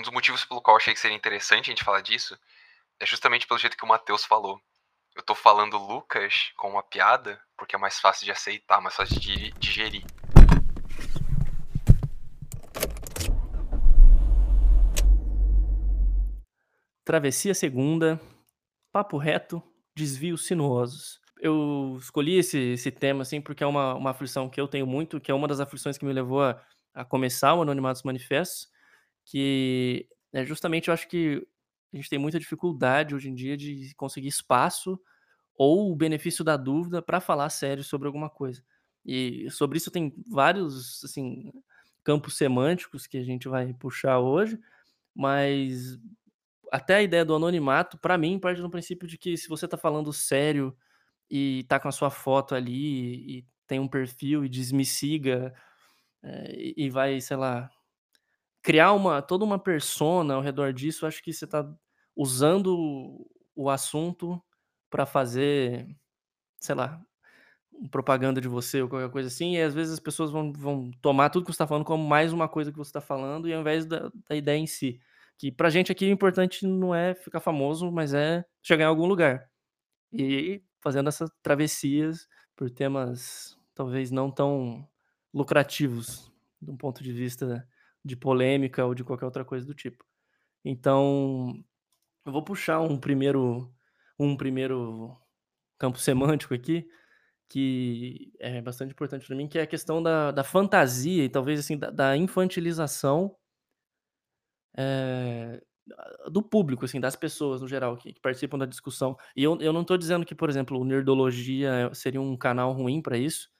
um dos motivos pelo qual achei que seria interessante a gente falar disso é justamente pelo jeito que o Matheus falou. Eu tô falando Lucas com uma piada porque é mais fácil de aceitar, mais fácil de digerir. Travessia Segunda, Papo Reto, Desvios Sinuosos. Eu escolhi esse, esse tema, assim, porque é uma, uma aflição que eu tenho muito, que é uma das aflições que me levou a, a começar o Anonimatos Manifestos, que é justamente, eu acho que a gente tem muita dificuldade hoje em dia de conseguir espaço ou o benefício da dúvida para falar sério sobre alguma coisa. E sobre isso tem vários, assim, campos semânticos que a gente vai puxar hoje, mas até a ideia do anonimato, para mim, parte do princípio de que se você tá falando sério e tá com a sua foto ali e tem um perfil e diz me siga, eh, e vai, sei lá, criar uma toda uma persona ao redor disso, acho que você tá usando o assunto para fazer, sei lá, propaganda de você ou qualquer coisa assim, e às vezes as pessoas vão vão tomar tudo que você tá falando como mais uma coisa que você tá falando, e ao invés da da ideia em si. Que pra gente aqui o importante não é ficar famoso, mas é chegar em algum lugar. E fazendo essas travessias por temas talvez não tão lucrativos, de um ponto de vista de polêmica ou de qualquer outra coisa do tipo. Então, eu vou puxar um primeiro um primeiro campo semântico aqui, que é bastante importante para mim, que é a questão da da fantasia e talvez, assim, da da infantilização eh, do público, assim, das pessoas no geral que que participam da discussão. E eu eu não tô dizendo que, por exemplo, o Nerdologia seria um canal ruim para isso,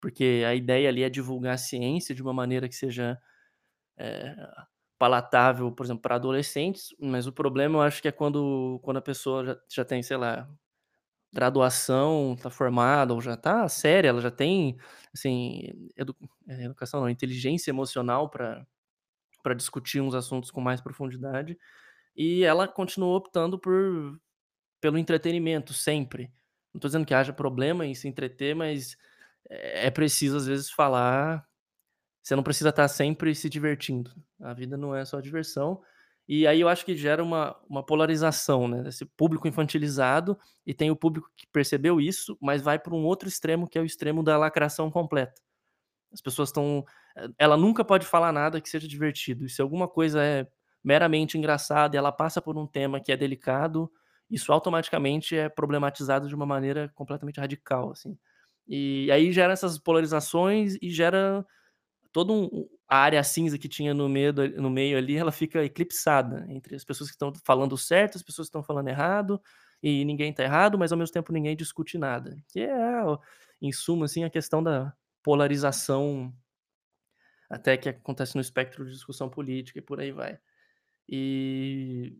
porque a ideia ali é divulgar a ciência de uma maneira que seja, eh, palatável, por exemplo, para adolescentes, mas o problema eu acho que é quando quando a pessoa já já tem, sei lá, graduação, tá formada ou já tá séria, ela já tem, assim, edu eh, educação não, inteligência emocional para para discutir uns assuntos com mais profundidade, e ela continuou optando por pelo entretenimento sempre. Não tô dizendo que haja problema em se entreter, mas é é preciso às vezes falar você não precisa estar sempre se divertindo. A vida não é só diversão. E aí eu acho que gera uma uma polarização, né, esse público infantilizado, e tem o público que percebeu isso, mas vai para um outro extremo, que é o extremo da lacração completa. As pessoas estão eh, ela nunca pode falar nada que seja divertido, e se alguma coisa é meramente engraçada e ela passa por um tema que é delicado, isso automaticamente é problematizado de uma maneira completamente radical, assim. E aí gera essas polarizações e gera todo um a área cinza que tinha no meio no meio ali, ela fica eclipsada entre as pessoas que estão falando certo, as pessoas que estão falando errado, e ninguém tá errado, mas ao mesmo tempo ninguém discute nada. Que é, em suma, assim, a questão da polarização até que acontece no espectro de discussão política e por aí vai. E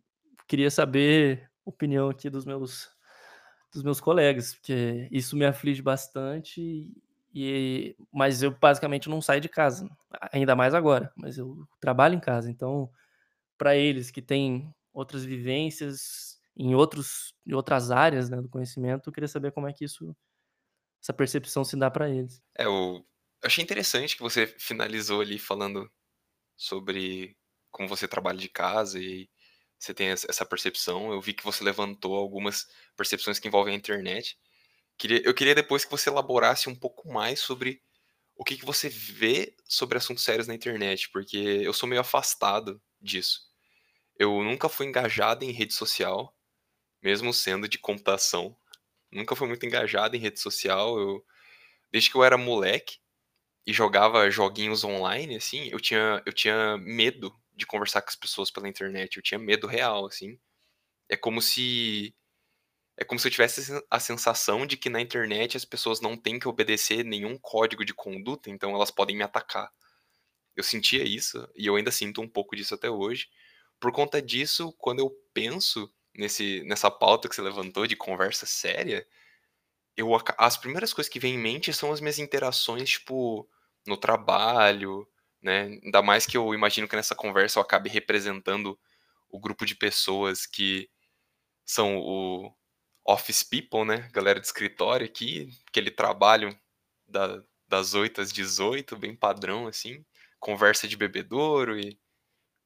queria saber a opinião aqui dos meus dos meus colegas, porque isso me aflige bastante e mas eu basicamente não saio de casa, ainda mais agora, mas eu trabalho em casa, então para eles que têm outras vivências em outros em outras áreas, né, do conhecimento, eu queria saber como é que isso essa percepção se dá para eles. É, eu achei interessante que você finalizou ali falando sobre como você trabalha de casa e você tem essa percepção. Eu vi que você levantou algumas percepções que envolvem a internet. Queria eu queria depois que você elaborasse um pouco mais sobre o que que você vê sobre assuntos sérios na internet, porque eu sou meio afastado disso. Eu nunca fui engajado em rede social, mesmo sendo de computação. Nunca fui muito engajado em rede social, eu desde que eu era moleque e jogava joguinhos online, assim, eu tinha eu tinha medo de conversar com as pessoas pela internet, eu tinha medo real, assim. É como se é como se eu tivesse a sen a sensação de que na internet as pessoas não têm que obedecer nenhum código de conduta, então elas podem me atacar. Eu sentia isso, e eu ainda sinto um pouco disso até hoje. Por conta disso, quando eu penso nesse nessa pauta que você levantou de conversa séria, eu as primeiras coisas que vêm em mente são as minhas interações, tipo, no trabalho, né, ainda mais que eu imagino que nessa conversa eu acabe representando o grupo de pessoas que são o office people, né, galera de escritório aqui, aquele trabalho da das 8 às 18, bem padrão, assim, conversa de bebedouro e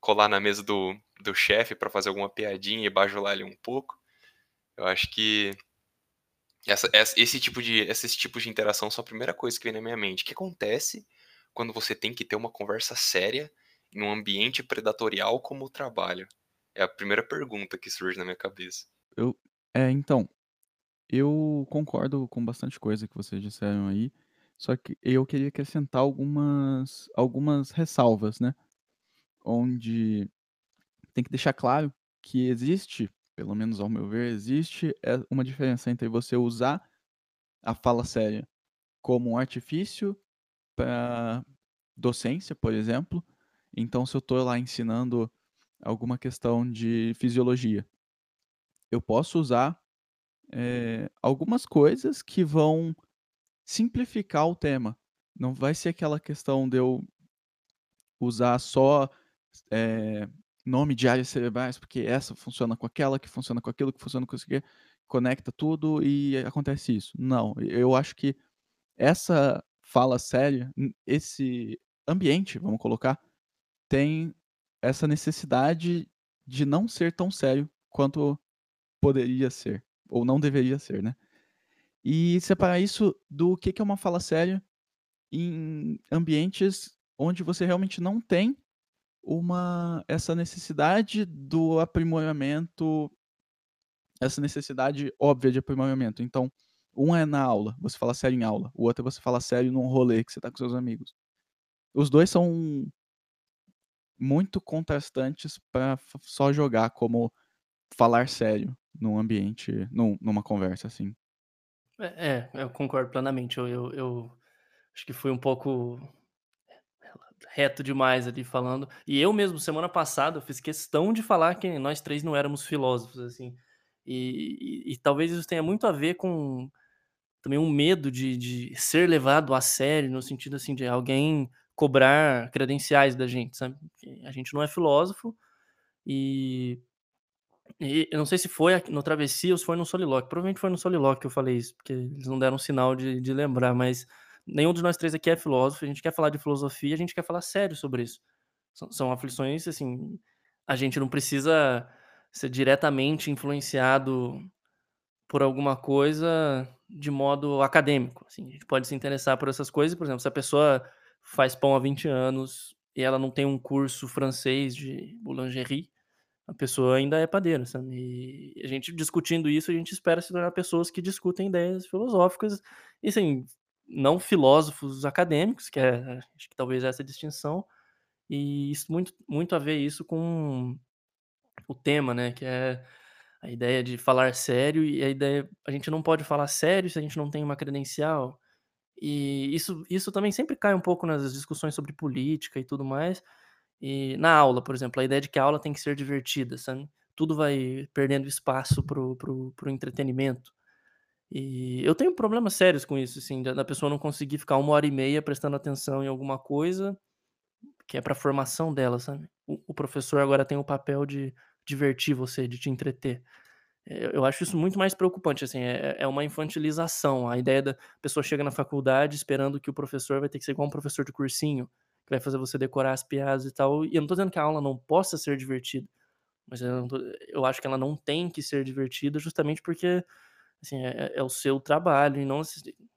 colar na mesa do, do chefe para fazer alguma piadinha e bajular ele um pouco. Eu acho que essa, esse, tipo de, esses tipos de interação são a primeira coisa que vem na minha mente. O que acontece quando você tem que ter uma conversa séria em um ambiente predatorial como o trabalho? É a primeira pergunta que surge na minha cabeça. Eu, é, então, eu concordo com bastante coisa que vocês disseram aí, só que eu queria acrescentar algumas, algumas ressalvas, né? Onde tem que deixar claro que existe, pelo menos ao meu ver, existe é, uma diferença entre você usar a fala séria como um artifício para docência, por exemplo. Então, se eu estou lá ensinando alguma questão de fisiologia, eu posso usar é, algumas coisas que vão simplificar o tema. Não vai ser aquela questão de eu usar só é, nome de áreas cerebrais, porque essa funciona com aquela, que funciona com aquilo, que funciona com isso aqui, conecta tudo e acontece isso. Não, eu acho que essa fala séria, esse ambiente, vamos colocar, tem essa necessidade de não ser tão sério quanto poderia ser, ou não deveria ser, né? E separar isso do que é uma fala séria em ambientes onde você realmente não tem uma essa necessidade do aprimoramento, essa necessidade óbvia de aprimoramento. Então, um é na aula, você fala sério em aula, o outro é você fala sério num rolê que você tá com seus amigos. Os dois são muito contrastantes para só jogar como falar sério num ambiente, num, numa conversa assim. É, é, eu concordo plenamente. Eu, eu, eu acho que fui um pouco reto demais ali falando. E eu mesmo, semana passada, eu fiz questão de falar que nós três não éramos filósofos, assim. E, e, e talvez isso tenha muito a ver com também um medo de, de ser levado a sério, no sentido assim, de alguém cobrar credenciais da gente, sabe? A gente não é filósofo e, e eu não sei se foi no Travessia ou se foi no Soliloquy. Provavelmente foi no Soliloquy que eu falei isso, porque eles não deram sinal de, de lembrar, mas nenhum de nós três aqui é filósofo, a gente quer falar de filosofia, a gente quer falar sério sobre isso. São, são aflições, assim, a gente não precisa ser diretamente influenciado por alguma coisa de modo acadêmico. Assim, a gente pode se interessar por essas coisas, por exemplo, se a pessoa faz pão há 20 anos e ela não tem um curso francês de boulangerie, a pessoa ainda é padeira, sabe? E a gente discutindo isso, a gente espera se tornar pessoas que discutem ideias filosóficas e, assim, não filósofos acadêmicos, que é, acho que talvez essa distinção, e isso muito, muito a ver isso com o tema, né, que é a ideia de falar sério e a ideia a gente não pode falar sério se a gente não tem uma credencial. E isso isso também sempre cai um pouco nas discussões sobre política e tudo mais. E na aula, por exemplo, a ideia de que a aula tem que ser divertida, sabe? Tudo vai perdendo espaço pro, pro, pro entretenimento. E eu tenho problemas sérios com isso, assim, da, pessoa não conseguir ficar uma hora e meia prestando atenção em alguma coisa que é para formação dela, sabe? O, o professor agora tem o papel de divertir você, de te entreter. Eu, eu acho isso muito mais preocupante, assim, é, é uma infantilização. A ideia da pessoa chega na faculdade esperando que o professor vai ter que ser igual um professor de cursinho, que vai fazer você decorar as piadas e tal. E eu não tô dizendo que a aula não possa ser divertida, mas eu, tô, eu acho que ela não tem que ser divertida justamente porque assim, é, é o seu trabalho e não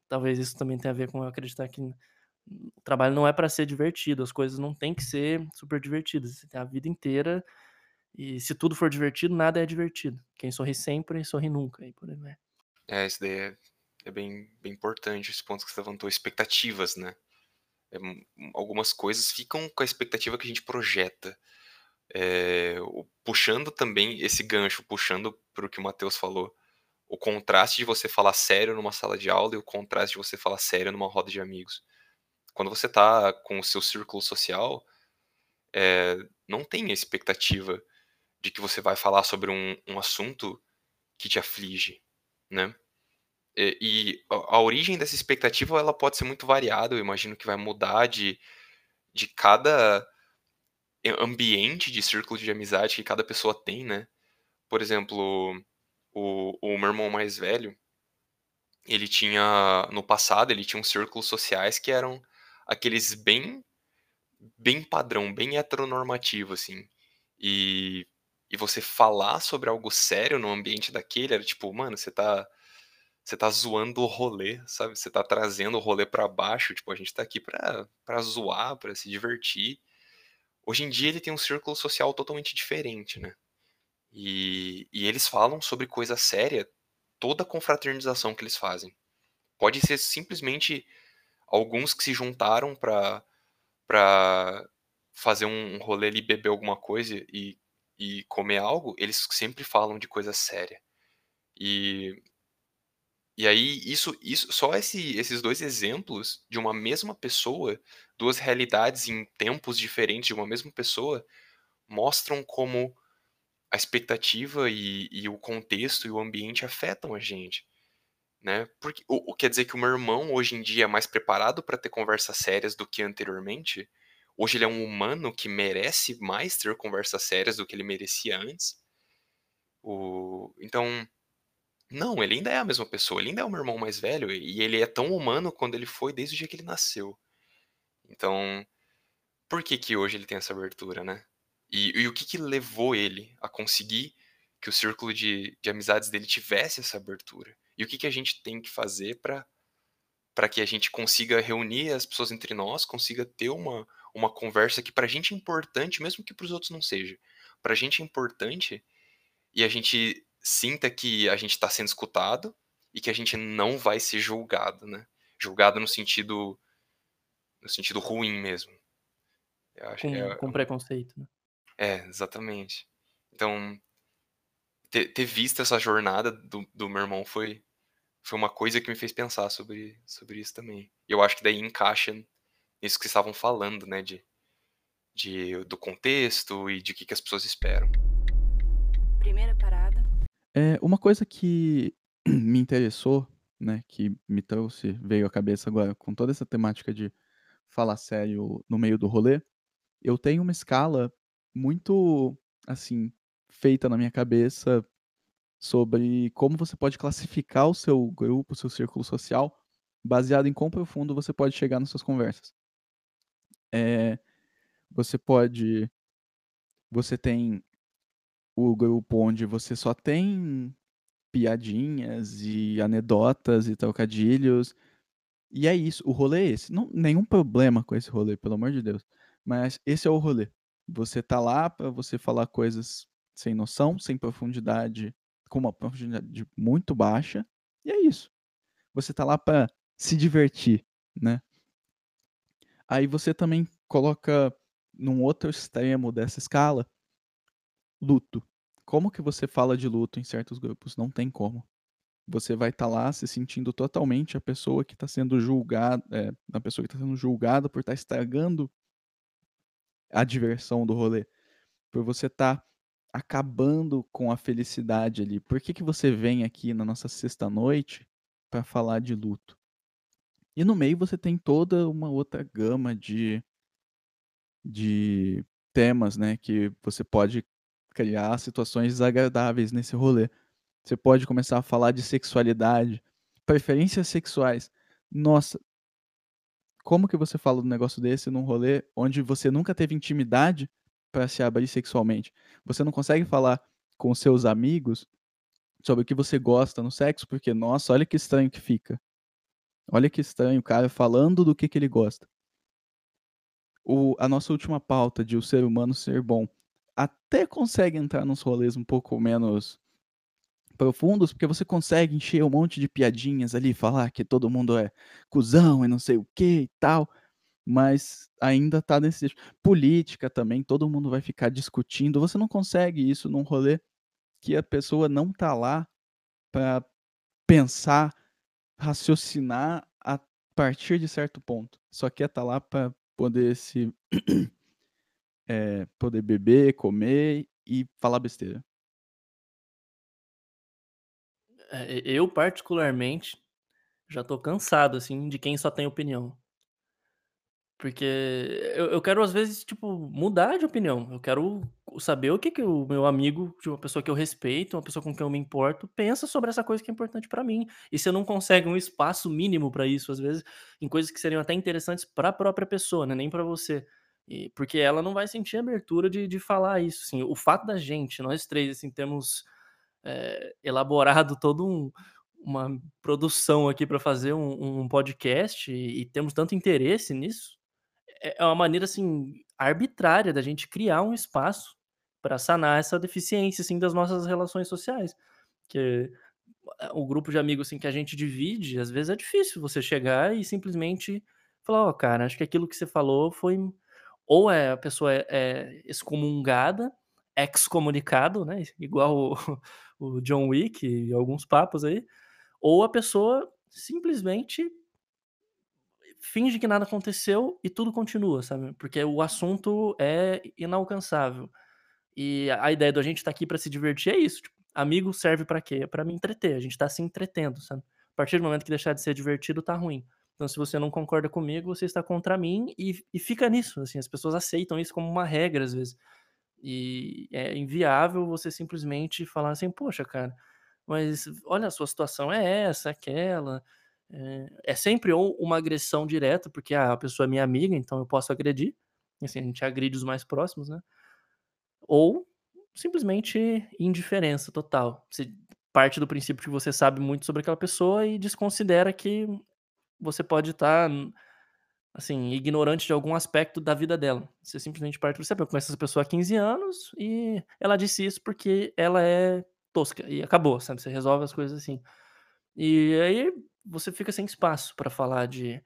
talvez isso também tenha a ver com eu acreditar que o trabalho não é para ser divertido, as coisas não tem que ser super divertidas. Você tem a vida inteira e se tudo for divertido, nada é divertido. Quem sorri sempre, sorri nunca. E por aí. É, isso daí é, é bem, bem importante, esse ponto que você levantou, expectativas, né? É, algumas coisas ficam com a expectativa que a gente projeta. É, puxando também esse gancho, puxando para o que o Matheus falou, o contraste de você falar sério numa sala de aula e o contraste de você falar sério numa roda de amigos. Quando você está com o seu círculo social, é, não tem a expectativa de que você vai falar sobre um, um assunto que te aflige, né? E, e a, origem dessa expectativa ela pode ser muito variada. Eu imagino que vai mudar de, de cada ambiente de círculo de amizade que cada pessoa tem, né? Por exemplo, o, o meu irmão mais velho, ele tinha, no passado, ele tinha uns círculos sociais que eram aqueles bem, bem padrão, bem heteronormativo, assim. e, e você falar sobre algo sério no ambiente daquele era tipo, mano, você tá você tá zoando o rolê, sabe? Você tá trazendo o rolê para baixo, tipo, a gente tá aqui pra, pra zoar, pra se divertir. Hoje em dia ele tem um círculo social totalmente diferente, né? E, e eles falam sobre coisa séria, toda a confraternização que eles fazem. Pode ser simplesmente alguns que se juntaram pra, pra fazer um rolê ali, beber alguma coisa e, e comer algo, eles sempre falam de coisa séria. E e aí, isso, isso só esse, esses dois exemplos de uma mesma pessoa, duas realidades em tempos diferentes de uma mesma pessoa, mostram como a expectativa e, e o contexto e o ambiente afetam a gente. Né? Porque, o, o quer dizer que o meu irmão hoje em dia é mais preparado para ter conversas sérias do que anteriormente? Hoje ele é um humano que merece mais ter conversas sérias do que ele merecia antes? O, então, não, ele ainda é a mesma pessoa, ele ainda é o meu irmão mais velho e ele é tão humano quando ele foi desde o dia que ele nasceu. Então, por que que hoje ele tem essa abertura, né? E, e o que que levou ele a conseguir que o círculo de, de amizades dele tivesse essa abertura? E o que que a gente tem que fazer para para que a gente consiga reunir as pessoas entre nós, consiga ter uma, uma conversa que pra gente é importante, mesmo que pros outros não seja. Pra gente é importante e a gente sinta que a gente está sendo escutado e que a gente não vai ser julgado, né? Julgado no sentido no sentido ruim mesmo. com, é, com preconceito, né? É, exatamente. Então, ter, ter visto essa jornada do, do meu irmão foi, foi uma coisa que me fez pensar sobre, sobre isso também. E eu acho que daí encaixa nisso que vocês estavam falando, né? De, de, do contexto e de o que, que as pessoas esperam. Primeira parada. É, uma coisa que me interessou, né, que me trouxe, veio à cabeça agora com toda essa temática de falar sério no meio do rolê, eu tenho uma escala muito, assim, feita na minha cabeça sobre como você pode classificar o seu grupo, o seu círculo social, baseado em quão profundo você pode chegar nas suas conversas. É, você pode. Você tem o grupo onde você só tem piadinhas e anedotas e trocadilhos. E é isso, o rolê é esse. Não, nenhum problema com esse rolê, pelo amor de Deus. Mas esse é o rolê. Você tá lá para você falar coisas sem noção, sem profundidade, com uma profundidade muito baixa. E é isso. Você tá lá para se divertir, né? Aí você também coloca num outro extremo dessa escala Luto. Como que você fala de luto em certos grupos? Não tem como. Você vai estar tá lá se sentindo totalmente a pessoa que está sendo julgada, é, a pessoa que está sendo julgada por estar tá estragando a diversão do rolê, por você estar tá acabando com a felicidade ali. Por que, que você vem aqui na nossa sexta noite para falar de luto? E no meio você tem toda uma outra gama de de temas, né, que você pode criar situações desagradáveis nesse rolê. Você pode começar a falar de sexualidade, preferências sexuais. Nossa, como que você fala um negócio desse num rolê onde você nunca teve intimidade para se abrir sexualmente? Você não consegue falar com seus amigos sobre o que você gosta no sexo, porque, nossa, olha que estranho que fica. Olha que estranho o cara falando do que, que ele gosta. O, a nossa última pauta de o ser humano ser bom até consegue entrar nos rolês um pouco menos profundos, porque você consegue encher um monte de piadinhas ali, falar que todo mundo é cuzão e não sei o que e tal, mas ainda tá nesse política também, todo mundo vai ficar discutindo. Você não consegue isso num rolê que a pessoa não tá lá para pensar, raciocinar a partir de certo ponto. Só quer tá lá para poder se é, poder beber, comer e falar besteira. É, eu, particularmente, já tô cansado, assim, de quem só tem opinião. Porque eu, eu quero, às vezes, tipo, mudar de opinião. Eu quero saber o que, que o meu amigo, de uma pessoa que eu respeito, uma pessoa com quem eu me importo, pensa sobre essa coisa que é importante para mim. E se eu não consegue um espaço mínimo para isso, às vezes, em coisas que seriam até interessantes para a própria pessoa, né? Nem para você E porque ela não vai sentir abertura de de falar isso, assim. O fato da gente, nós 3, assim, termos, eh, elaborado todo um uma produção aqui pra fazer um um podcast e e temos tanto interesse nisso, é é uma maneira, assim, arbitrária da gente criar um espaço pra sanar essa deficiência, assim, das nossas relações sociais. Que o grupo de amigos, assim, que a gente divide, às vezes é difícil você chegar e simplesmente falar: "Ó, cara, acho que aquilo que você falou foi" ou é a pessoa é é excomungada, excomunicado, né, igual o o John Wick e alguns papos aí, ou a pessoa simplesmente finge que nada aconteceu e tudo continua, sabe. Porque o assunto é inalcançável. E a ideia da gente estar aqui pra se divertir é isso, tipo, amigo serve pra quê? É pra me entreter, a gente tá se entretendo, sabe. A partir do momento que deixar de ser divertido, tá ruim. Então se você não concorda comigo, você está contra mim e e fica nisso, assim, as pessoas aceitam isso como uma regra, às vezes. E é inviável você simplesmente falar assim: "Poxa, cara, mas olha, a sua situação é essa, aquela". Eh, é sempre ou uma agressão direta, porque, ah, a pessoa é minha amiga, então eu posso agredir, assim, a gente agride os mais próximos, né. Ou simplesmente indiferença total. Você parte do princípio que você sabe muito sobre aquela pessoa e desconsidera que você pode estar, assim, ignorante de algum aspecto da vida dela. Você simplesmente parte do princípio: "Eu conheço essa pessoa há 15 anos e ela disse isso porque ela é tosca", e acabou, sabe, você resolve as coisas assim. E aí você fica sem espaço pra falar de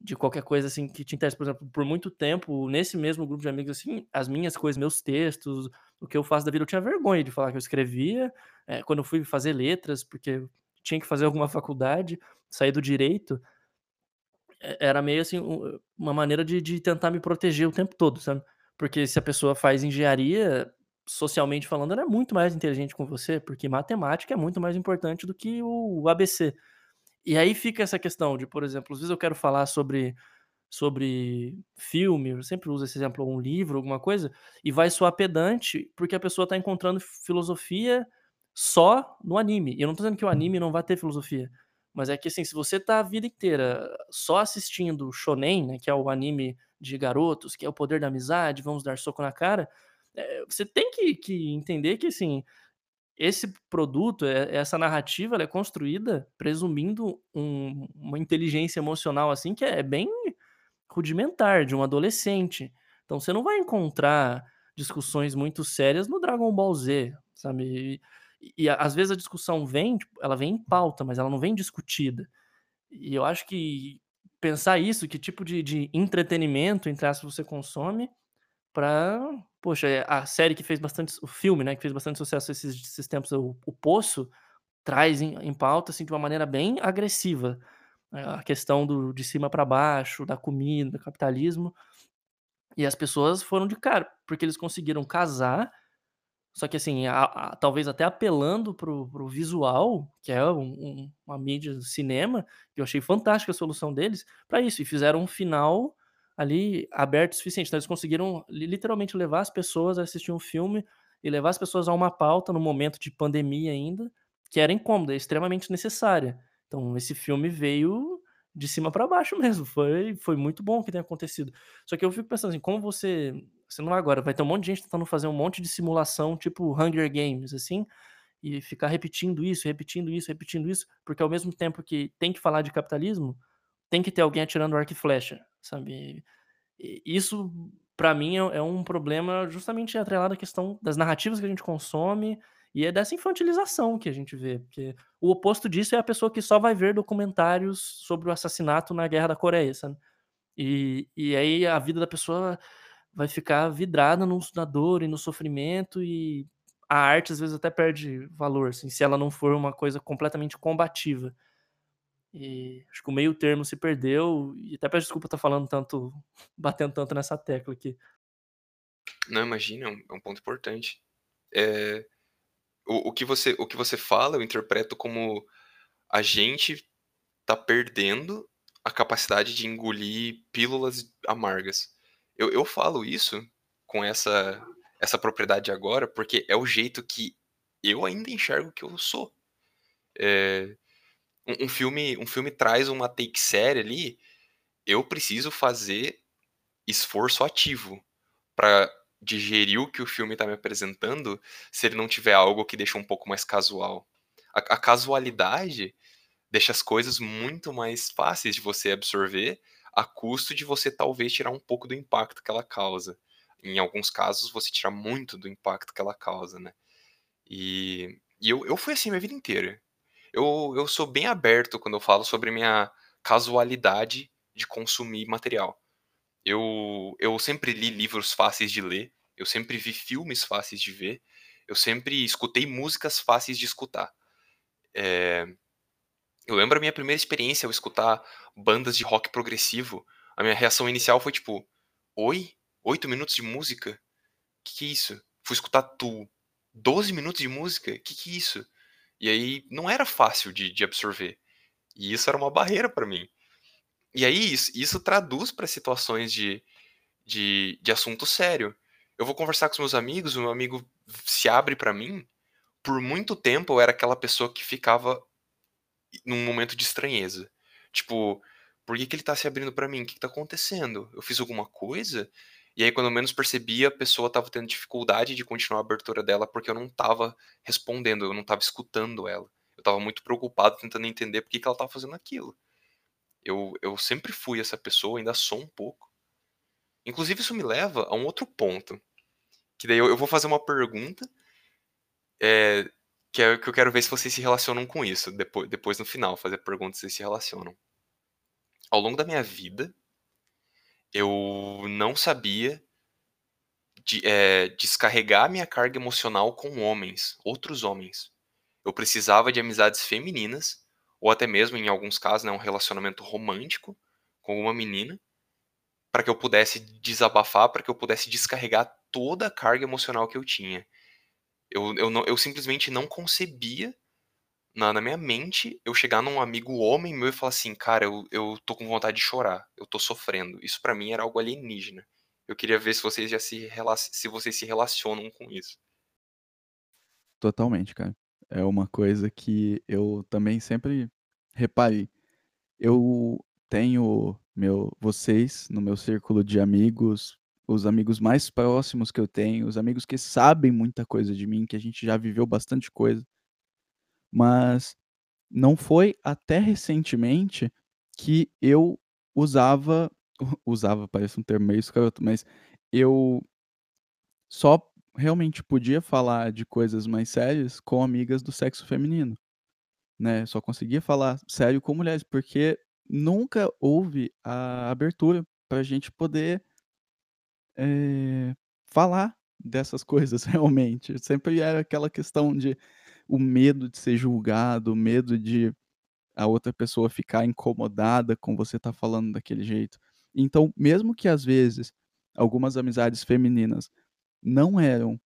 de qualquer coisa, assim, que te interessa. Por exemplo, por muito tempo, nesse mesmo grupo de amigos, assim, as minhas coisas, meus textos, o que eu faço da vida, eu tinha vergonha de falar que eu escrevia. Eh, quando eu fui fazer letras, porque tinha que fazer alguma faculdade, sair do direito era meio assim, uma maneira de de tentar me proteger o tempo todo, sabe. Porque se a pessoa faz engenharia, socialmente falando, ela é muito mais inteligente com você, porque matemática é muito mais importante do que o ABC. E aí fica essa questão de, por exemplo, às vezes eu quero falar sobre sobre filme, eu sempre uso esse exemplo, um livro, alguma coisa, e vai soar pedante, porque a pessoa tá encontrando filosofia só no anime. Eu não tô dizendo que o anime não vai ter filosofia, mas é que, assim, se você tá a vida inteira só assistindo shonen, né, que é o anime de garotos, que é o poder da amizade, vamos dar soco na cara, eh, você tem que que entender que, assim, esse produto, eh, essa narrativa, é construída presumindo um uma inteligência emocional, assim, que é bem rudimentar, de um adolescente. Então você não vai encontrar discussões muito sérias no Dragon Ball Z, sabe. E e às vezes a discussão vem, tipo, ela vem em pauta, mas ela não vem discutida. E eu acho que pensar isso, que tipo de de "entretenimento", entre aspas, você consome pra poxa, eh, a série que fez bastante o filme, né, que fez bastante sucesso esses esses tempos, o o Poço, traz em em pauta, assim, de uma maneira bem agressiva, a questão do de cima pra baixo, da comida, capitalismo. E as pessoas foram de cara, porque eles conseguiram casar, só que assim, a a talvez até apelando para o para o visual, que é um um uma mídia do cinema, que eu achei fantástica a solução deles, pra isso, e fizeram um final ali aberto o suficiente. Então eles conseguiram li literalmente levar as pessoas a assistir um filme e levar as pessoas a uma pauta, num momento de pandemia ainda, que era incômoda, extremamente necessária. Então esse filme veio de cima pra baixo mesmo, foi foi muito bom o que tem acontecido. Só que eu fico pensando assim, como você você não agora vai ter um monte de gente tentando fazer um monte de simulação, tipo Hunger Games, assim, e ficar repetindo isso, repetindo isso, repetindo isso, porque ao mesmo tempo que tem que falar de capitalismo, tem que ter alguém atirando arco e flecha, sabe. E isso pra mim é é um problema justamente atrelado à questão das narrativas que a gente consome e é dessa infantilização que a gente vê, porque o oposto disso é a pessoa que só vai ver documentários sobre o assassinato na guerra da Coreia, sabe. E e aí a vida da pessoa vai ficar vidrada no na dor e no sofrimento e a arte às vezes até perde valor, assim, se ela não for uma coisa completamente combativa. E acho que o meio termo se perdeu e até peço desculpa estar falando tanto batendo tanto nessa tecla aqui. Não, imagina, é um é ponto importante. Eh, o o que você o que você fala, eu interpreto como a gente tá perdendo a capacidade de engolir pílulas amargas. Eu eu falo isso com essa essa propriedade agora, porque é o jeito que eu ainda enxergo que eu sou. Eh, um um filme um filme traz uma take séria ali, eu preciso fazer esforço ativo para digerir o que o filme está me apresentando se ele não tiver algo que deixa um pouco mais casual. A, a casualidade deixa as coisas muito mais fáceis de você absorver a custo de você talvez tirar um pouco do impacto que ela causa. Em alguns casos, você tira muito do impacto que ela causa, né? E, e eu, eu fui assim minha vida inteira. Eu, eu sou bem aberto quando eu falo sobre minha casualidade de consumir material. Eu, eu sempre li livros fáceis de ler, eu sempre vi filmes fáceis de ver, eu sempre escutei músicas fáceis de escutar. É, eu lembro a minha primeira experiência ao escutar bandas de rock progressivo. A minha reação inicial foi tipo: Oi? Oito minutos de música? Que que é isso? Fui escutar tu. Doze minutos de música? Que que é isso? E aí não era fácil de, de absorver. E isso era uma barreira para mim. E aí isso, isso traduz para situações de, de, de assunto sério. Eu vou conversar com os meus amigos, o meu amigo se abre para mim. Por muito tempo eu era aquela pessoa que ficava num momento de estranheza. Tipo, por que, que ele tá se abrindo para mim? O que, que tá acontecendo? Eu fiz alguma coisa? E aí, quando menos percebia, a pessoa tava tendo dificuldade de continuar a abertura dela porque eu não tava respondendo, eu não tava escutando ela. Eu tava muito preocupado tentando entender por que, que ela tava fazendo aquilo. Eu, eu sempre fui essa pessoa, ainda sou um pouco. Inclusive, isso me leva a um outro ponto. Que daí eu, eu vou fazer uma pergunta. É, que é que eu quero ver se vocês se relacionam com isso. Depois, depois no final, fazer perguntas se se relacionam. Ao longo da minha vida, eu não sabia de, é, descarregar minha carga emocional com homens, outros homens. Eu precisava de amizades femininas, ou até mesmo, em alguns casos, né, um relacionamento romântico com uma menina, para que eu pudesse desabafar, para que eu pudesse descarregar toda a carga emocional que eu tinha. Eu, eu, não, eu simplesmente não concebia na, na, minha mente eu chegar num amigo homem meu e falar assim, cara, eu, eu tô com vontade de chorar, eu tô sofrendo. Isso para mim era algo alienígena. Eu queria ver se vocês já se se vocês se relacionam com isso. Totalmente, cara. É uma coisa que eu também sempre reparei. Eu tenho meu vocês no meu círculo de amigos os amigos mais próximos que eu tenho, os amigos que sabem muita coisa de mim, que a gente já viveu bastante coisa. Mas não foi até recentemente que eu usava usava, parece um termo meio escroto, mas eu só realmente podia falar de coisas mais sérias com amigas do sexo feminino, né? Só conseguia falar sério com mulheres, porque nunca houve a abertura para a gente poder eh, falar dessas coisas realmente. Sempre era aquela questão de o medo de ser julgado, o medo de a outra pessoa ficar incomodada com você estar tá falando daquele jeito. Então, mesmo que às vezes algumas amizades femininas não eram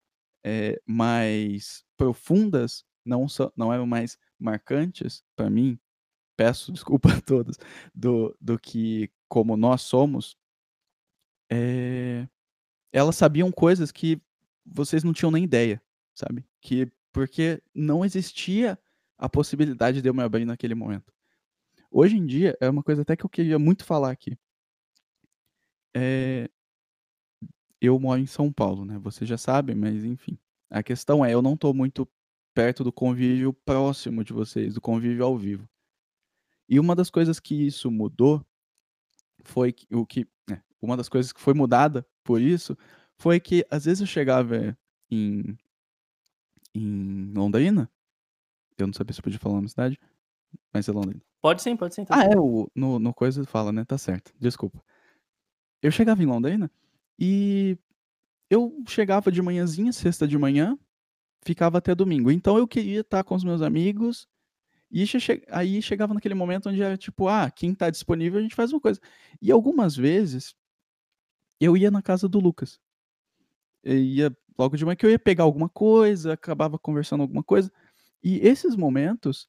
é, mais profundas, não, so, não eram mais marcantes para mim, peço desculpa a todos, do, do que como nós somos, é, elas sabiam coisas que vocês não tinham nem ideia, sabe? Que porque não existia a possibilidade de eu me abrir naquele momento. Hoje em dia, é uma coisa até que eu queria muito falar aqui. É... Eu moro em São Paulo, né? Você já sabe, mas enfim. A questão é, eu não estou muito perto do convívio próximo de vocês, do convívio ao vivo. E uma das coisas que isso mudou foi que, o que, né, uma das coisas que foi mudada por isso foi que às vezes eu chegava em, em Londrina, eu não sabia se eu podia falar na cidade, mas é Londrina. Pode sim, pode sim. Tá ah, é, o, no, no coisa fala, né? Tá certo, desculpa. Eu chegava em Londrina e eu chegava de manhãzinha, sexta de manhã, ficava até domingo. Então eu queria estar com os meus amigos e aí chegava naquele momento onde era tipo, ah, quem tá disponível a gente faz uma coisa. E algumas vezes eu ia na casa do Lucas. Eu ia logo de manhã que eu ia pegar alguma coisa, acabava conversando alguma coisa. E esses momentos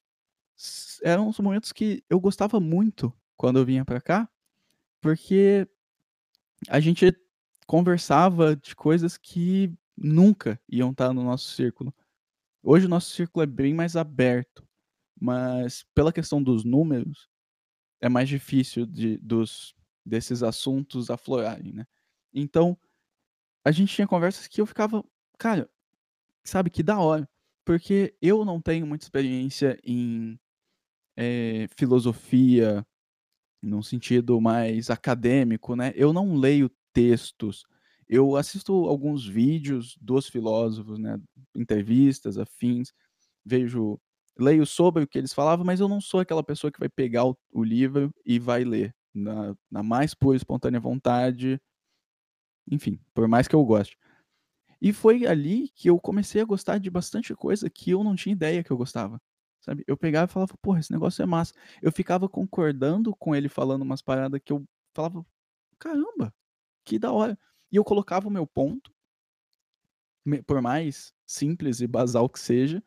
eram os momentos que eu gostava muito quando eu vinha para cá, porque a gente conversava de coisas que nunca iam estar no nosso círculo. Hoje o nosso círculo é bem mais aberto, mas pela questão dos números é mais difícil de, dos desses assuntos aflorarem, né? Então, a gente tinha conversas que eu ficava, cara, sabe, que da hora. Porque eu não tenho muita experiência em eh, filosofia, num sentido mais acadêmico, né? Eu não leio textos. Eu assisto alguns vídeos dos filósofos, né? Entrevistas, afins, vejo, leio sobre o que eles falavam, mas eu não sou aquela pessoa que vai pegar o, o livro e vai ler na, na mais pura espontânea vontade. Enfim, por mais que eu goste. E foi ali que eu comecei a gostar de bastante coisa que eu não tinha ideia que eu gostava. Sabe? Eu pegava e falava, porra, esse negócio é massa. Eu ficava concordando com ele falando umas paradas que eu falava, caramba, que da hora. E eu colocava o meu ponto, por mais simples e basal que seja,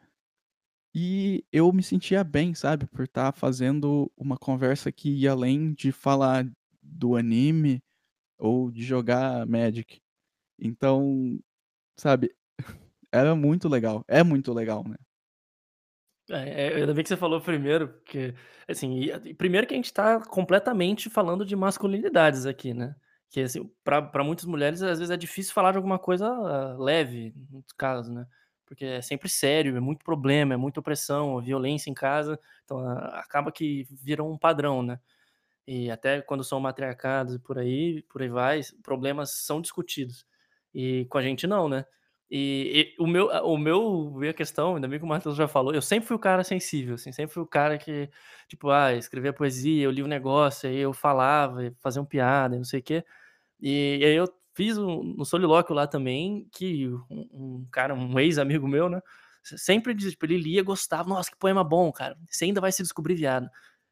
e eu me sentia bem, sabe? Por estar tá fazendo uma conversa que ia além de falar do anime ou de jogar Magic. Então, sabe, era muito legal. É muito legal, né? É, é, ainda bem que você falou primeiro, porque, assim, primeiro que a gente tá completamente falando de masculinidades aqui, né? Que, assim, pra muitas mulheres, às vezes é difícil falar de alguma coisa uh, leve, muitos casos, né? Porque é sempre sério, é muito problema, é muita opressão, violência em casa, então uh, acaba que vira um padrão, né? E até quando são matriarcados e por aí, por aí vai, problemas são discutidos. E com a gente não, né? E, e, o meu, o meu, a questão, ainda bem que o Matheus já falou, eu sempre fui o cara sensível, assim, sempre fui o cara que, tipo, ah, escrevia poesia, eu li um negócio, aí eu falava, fazia um piada, não sei o quê. E, e aí eu fiz um, um solilóquio lá também, que um, um cara, um ex-amigo meu, né, sempre tipo, ele lia, gostava, nossa, que poema bom, cara, você ainda vai se descobrir viado.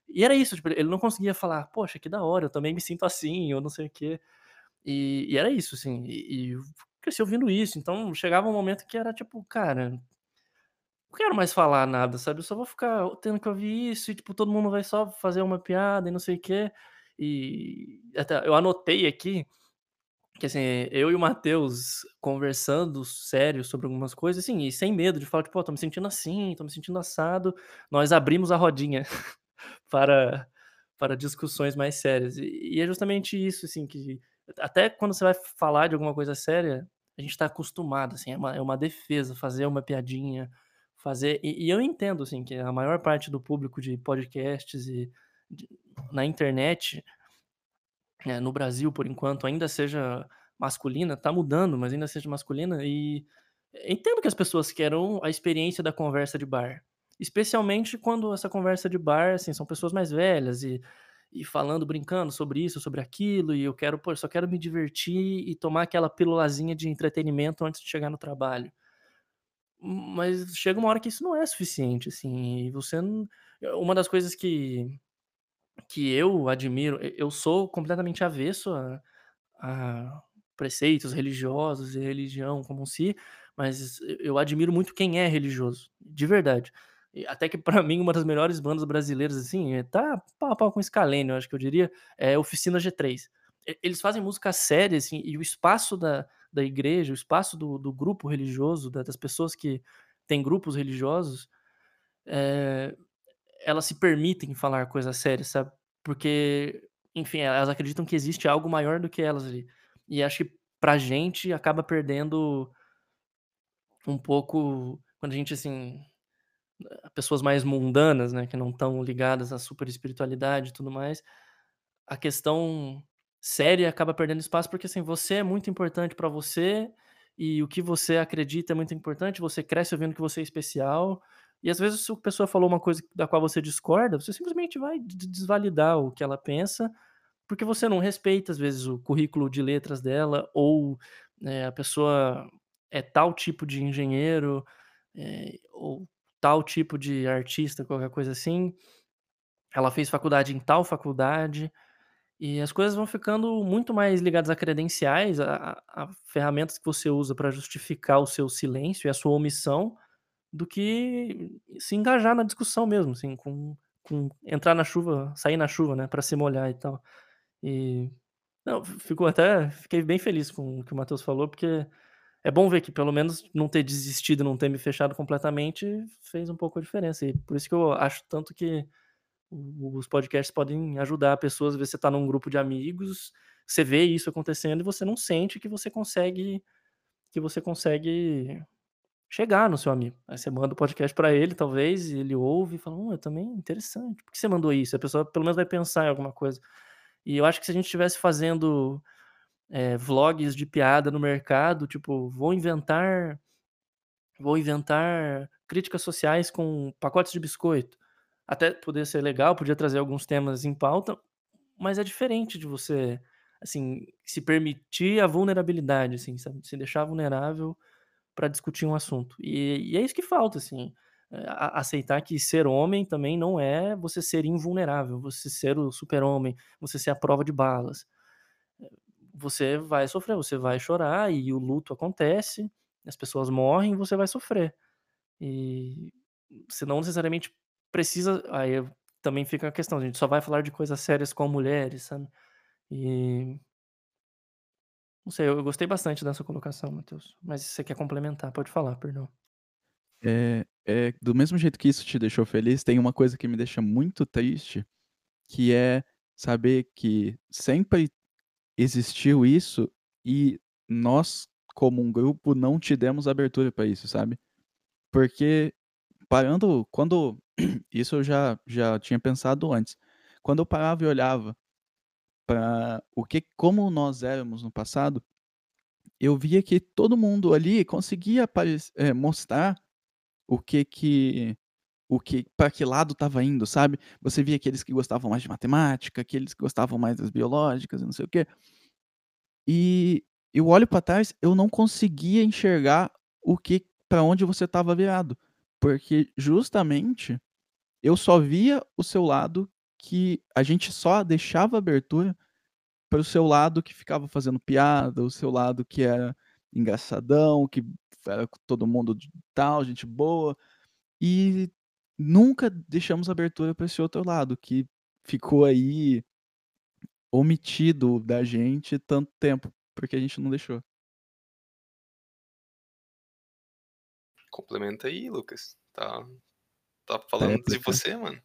E era isso, tipo, ele não conseguia falar, poxa, que da hora, eu também me sinto assim, ou não sei o quê. E, e era isso, assim, e, e cresci ouvindo isso. Então chegava um momento que era tipo, cara, não quero mais falar nada, sabe? Eu só vou ficar tendo que ouvir isso e, tipo, todo mundo vai só fazer uma piada e não sei o quê. E até eu anotei aqui que, assim, eu e o Matheus conversando sério sobre algumas coisas, assim, e sem medo de falar, tipo, pô, tô me sentindo assim, tô me sentindo assado, nós abrimos a rodinha para, para discussões mais sérias. E, e é justamente isso, assim, que até quando você vai falar de alguma coisa séria, a gente está acostumado, assim, é uma, é uma defesa, fazer uma piadinha, fazer. E, e, eu entendo, assim, que a maior parte do público de podcasts e de, na internet, é, no Brasil, por enquanto, ainda seja masculina, tá mudando, mas ainda seja masculina, e entendo que as pessoas queiram a experiência da conversa de bar. Especialmente quando essa conversa de bar, assim, são pessoas mais velhas e e falando, brincando sobre isso, sobre aquilo, e eu quero, pô, só quero me divertir e tomar aquela pílulazinha de entretenimento antes de chegar no trabalho. Mas chega uma hora que isso não é suficiente, assim, e você não... Uma das coisas que, que eu admiro, eu sou completamente avesso a, a preceitos religiosos e religião como si, mas eu admiro muito quem é religioso, de verdade até que para mim uma das melhores bandas brasileiras, assim, é, tá pau a pau com Scalene, eu acho que eu diria, é Oficina G3. Eles fazem música séria, assim, e o espaço da, da igreja, o espaço do, do grupo religioso, das pessoas que têm grupos religiosos, é, elas se permitem falar coisas sérias, sabe? Porque, enfim, elas acreditam que existe algo maior do que elas ali. E acho que pra gente acaba perdendo um pouco quando a gente, assim, pessoas mais mundanas, né, que não estão ligadas à super espiritualidade e tudo mais, a questão séria acaba perdendo espaço porque assim, você é muito importante para você e o que você acredita é muito importante, você cresce ouvindo que você é especial. E às vezes se a pessoa falou uma coisa da qual você discorda, você simplesmente vai desvalidar o que ela pensa, porque você não respeita às vezes o currículo de letras dela ou é, a pessoa é tal tipo de engenheiro é, ou tal tipo de artista, qualquer coisa assim. Ela fez faculdade em tal faculdade. E as coisas vão ficando muito mais ligadas a credenciais, a, a ferramentas que você usa para justificar o seu silêncio e a sua omissão, do que se engajar na discussão mesmo, assim, com, com entrar na chuva, sair na chuva, né, para se molhar e tal. E não, ficou até fiquei bem feliz com o que o Matheus falou, porque é bom ver que pelo menos não ter desistido, não ter me fechado completamente, fez um pouco a diferença. E por isso que eu acho tanto que os podcasts podem ajudar pessoas. Às vezes você está num grupo de amigos, você vê isso acontecendo e você não sente que você consegue que você consegue chegar no seu amigo. Aí você manda o podcast para ele, talvez, e ele ouve e fala: "Hum, eu também interessante. Por que você mandou isso?". A pessoa pelo menos vai pensar em alguma coisa. E eu acho que se a gente estivesse fazendo, eh, vlogs de piada no mercado, tipo, vou inventar vou inventar críticas sociais com pacotes de biscoito. Até poderia ser legal, podia trazer alguns temas em pauta, mas é diferente de você, assim, se permitir a vulnerabilidade, assim, sabe, se deixar vulnerável para discutir um assunto. E e é isso que falta, assim, eh, aceitar que ser homem também não é você ser invulnerável, você ser o super-homem, você ser a prova de balas. Você vai sofrer, você vai chorar e o luto acontece, as pessoas morrem você vai sofrer. E você não necessariamente precisa aí também fica a questão, a gente só vai falar de coisas sérias com mulheres, sabe. E não sei, eu gostei bastante dessa colocação, Matheus, mas se você quer complementar, pode falar, perdão. É é do mesmo jeito que isso te deixou feliz, tem uma coisa que me deixa muito triste, que é saber que sempre existiu isso e nós, como um grupo, não te demos abertura para isso, sabe. Porque parando quando isso eu já já tinha pensado antes. Quando eu parava e olhava para o que como nós éramos no passado, eu via que todo mundo ali conseguia eh, mostrar o que que o que para que lado estava indo, sabe. Você via aqueles que gostavam mais de matemática, aqueles que gostavam mais das biológicas não sei o quê. E eu olho para trás, eu não conseguia enxergar o que para onde você estava virado, porque justamente eu só via o seu lado que a gente só deixava abertura para o seu lado que ficava fazendo piada, o seu lado que era engraçadão, que era com todo mundo de tal, gente boa, e nunca deixamos abertura para esse outro lado que ficou aí omitido da gente tanto tempo, porque a gente não deixou. Complementa aí, Lucas. Tá tá falando de Réplica. você, mano.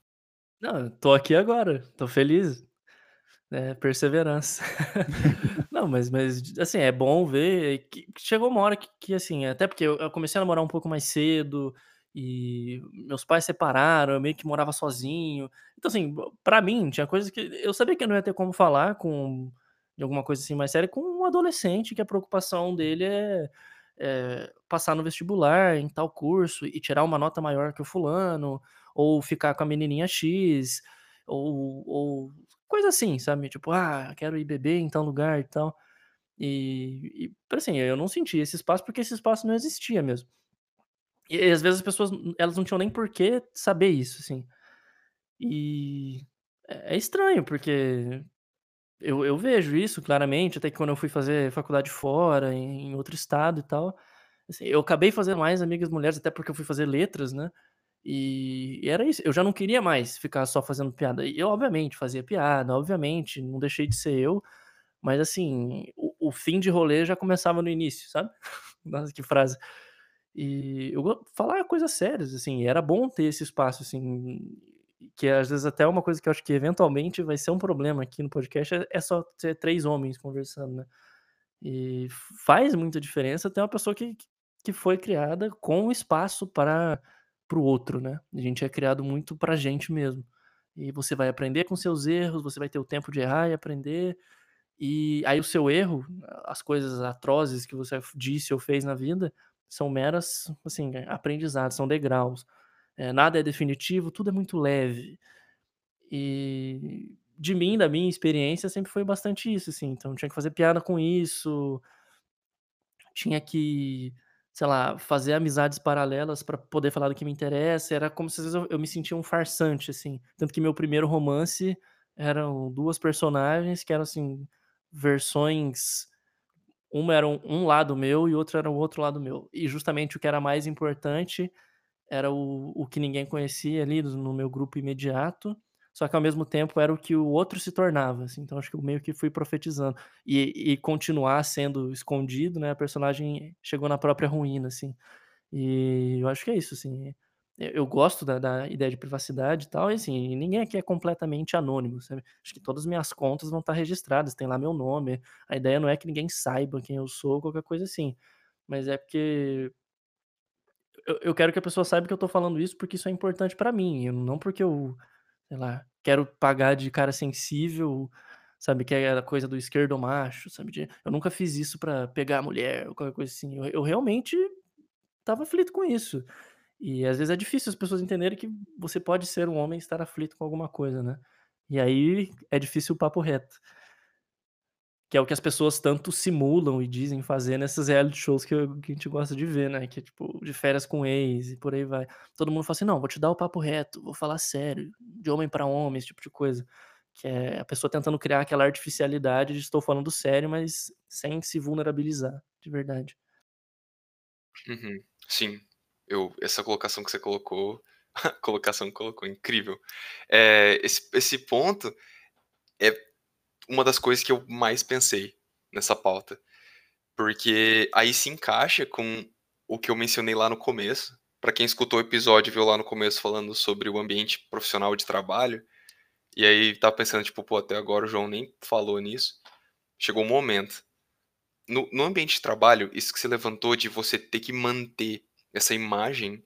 Não, tô aqui agora, tô feliz. É, perseverança. Não, mas mas, assim, é bom ver que que chegou uma hora que que, assim, até porque eu eu comecei a namorar um pouco mais cedo, e meus pais separaram, eu meio que morava sozinho. Então, assim, pra mim tinha coisas que eu sabia que eu não ia ter como falar com de alguma coisa, assim, mais séria com um adolescente que a preocupação dele é é passar no vestibular, em tal curso e tirar uma nota maior que o fulano, ou ficar com a menininha X, ou ou coisa assim, sabe, tipo: "Ah, quero ir beber em tal lugar e tal". E e assim, eu não sentia esse espaço, porque esse espaço não existia mesmo. E às vezes as pessoas, elas não tinham nem por que saber isso, assim. E é é estranho, porque eu eu vejo isso claramente, até que quando eu fui fazer faculdade fora, em em outro estado e tal, assim, eu acabei fazendo mais amigas mulheres, até porque eu fui fazer letras, né, e e era isso, eu já não queria mais ficar só fazendo piada. Eu obviamente fazia piada, obviamente, não deixei de ser eu, mas assim, o o fim de rolê já começava no início, sabe. Nossa, que frase. E eu falar coisas sérias, assim, era bom ter esse espaço, assim, que às vezes até é uma coisa que eu acho que eventualmente vai ser um problema aqui no podcast, é é só ser 3 homens conversando, né. E faz muita diferença ter uma pessoa que que foi criada com espaço para para o outro, né. A gente é criado muito pra gente mesmo. E você vai aprender com seus erros, você vai ter o tempo de errar e aprender, e aí o seu erro, as coisas atrozes que você disse ou fez na vida, são meras, assim, aprendizados, são degraus. Eh, nada é definitivo, tudo é muito leve. E de mim, da minha experiência, sempre foi bastante isso, assim, então tinha que fazer piada com isso tinha que, sei lá, fazer amizades paralelas pra poder falar do que me interessa, era como se às vezes eu eu me sentia um farsante, assim. Tanto que meu primeiro romance eram 2 personagens que eram, assim, versões uma era um um lado meu e outro era o outro lado meu. E justamente o que era mais importante era o o que ninguém conhecia ali no meu grupo imediato, só que ao mesmo tempo era o que o outro se tornava, assim, então acho que eu meio que fui profetizando. E e continuar sendo escondido, né, a personagem chegou na própria ruína, assim. E eu acho que é isso, assim, eu gosto da da ideia de privacidade e tal, e assim, ninguém aqui é completamente anônimo, sabe. Acho que todas as minhas contas vão estar registradas, tem lá meu nome. A ideia não é que ninguém saiba quem eu sou ou qualquer coisa assim, mas é porque eu eu quero que a pessoa saiba que eu tô falando isso, porque isso é importante pra mim, não porque eu, sei lá, quero pagar de cara sensível, sabe, que é a coisa do esquerdomacho, sabe, de eu nunca fiz isso pra pegar a mulher ou qualquer coisa assim, eu eu realmente estava aflito com isso. E às vezes é difícil as pessoas entenderem que você pode ser um homem e estar aflito com alguma coisa, né. E aí é difícil o papo reto. Que é o que as pessoas tanto simulam e dizem fazer nesses reality shows que que a gente gosta de ver, né, que é tipo de férias com ex e por aí vai. Todo mundo fala assim: "Não, vou te dar o papo reto, vou falar sério, de homem pra homem", esse tipo de coisa. Que é a pessoa tentando criar aquela artificialidade de estou falando sério, mas sem se vulnerabilizar, de verdade. Uhum. Sim, eu essa colocação que você colocou, colocação que colocou, incrível. Eh, esse esse ponto é uma das coisas que eu mais pensei nessa pauta, porque aí se encaixa com o que eu mencionei lá no começo. Pra quem escutou o episódio viu lá no começo falando sobre o ambiente profissional de trabalho, e aí estava pensando tipo: "Pô, até agora o João nem falou nisso". Chegou o momento. No no ambiente de trabalho, isso que você levantou de você ter que manter essa imagem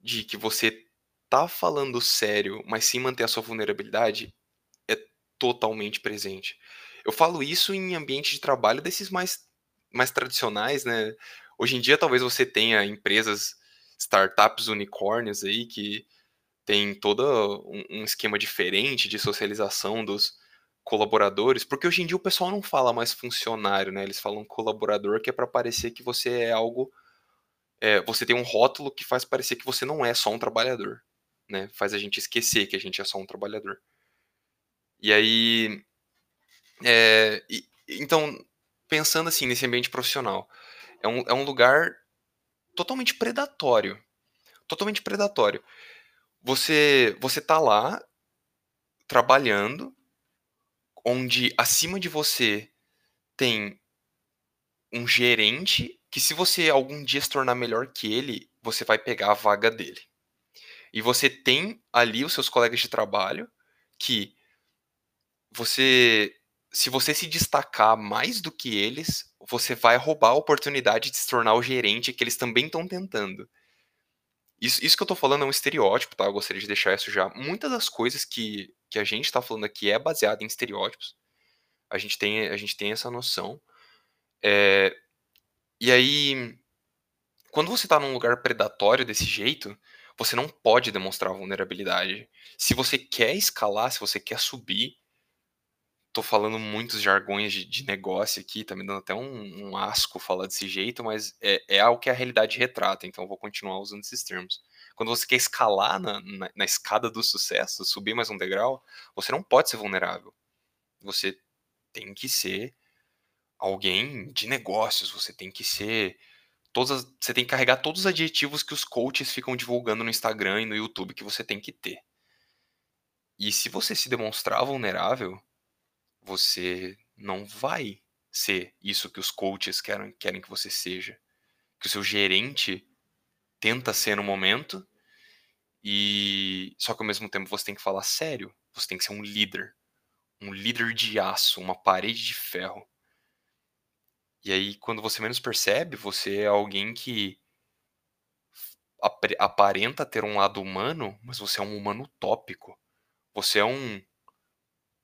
de que você tá falando sério, mas sem manter a sua vulnerabilidade, totalmente presente. Eu falo isso em ambiente de trabalho desses mais mais tradicionais, né. Hoje em dia talvez você tenha empresas, startups unicórnios aí que tem toda um um esquema diferente de socialização dos colaboradores, porque hoje em dia o pessoal não fala mais funcionário, né, eles falam colaborador, que é pra parecer que você é algo eh, você tem um rótulo que faz parecer que você não é só um trabalhador, né, faz a gente esquecer que a gente é só um trabalhador. E aí, eh, e então, pensando assim nesse ambiente profissional, é um é um lugar totalmente predatório, totalmente predatório. Você você tá lá trabalhando, onde acima de você tem um gerente, que se você algum dia se tornar melhor que ele, você vai pegar a vaga dele. E você tem ali os seus colegas de trabalho que você se você se destacar mais do que eles, você vai roubar a oportunidade de se tornar o gerente que eles também estão tentando. Isso isso que eu tô falando é um estereótipo, tá, eu gostaria de deixar isso já muitas das coisas que que a gente tá falando aqui é baseado em estereótipos. A gente tem a gente tem essa noção. Eh, e aí, quando você tá num lugar predatório desse jeito, você não pode demonstrar vulnerabilidade. Se você quer escalar, se você quer subir tô falando muitos jargões de de negócio aqui, tá me dando até um um asco falar desse jeito, mas é é algo que a realidade retrata, então vou continuar usando esses termos. Quando você quer escalar na na na escada do sucesso, subir mais um degrau, você não pode ser vulnerável. Você tem que ser alguém de negócios, você tem que ser todas as você tem que carregar todos os adjetivos que os coaches ficam divulgando no Instagram e no YouTube que você tem que ter. E se você se demonstrar vulnerável, você não vai ser isso que os coaches querem querem que você seja, que o seu gerente tenta ser no momento, e só que ao mesmo tempo você tem que falar sério, você tem que ser um líder, um líder de aço, uma parede de ferro. E aí quando você menos percebe, você é alguém que aparenta ter um lado humano, mas você é um humano utópico. Você é um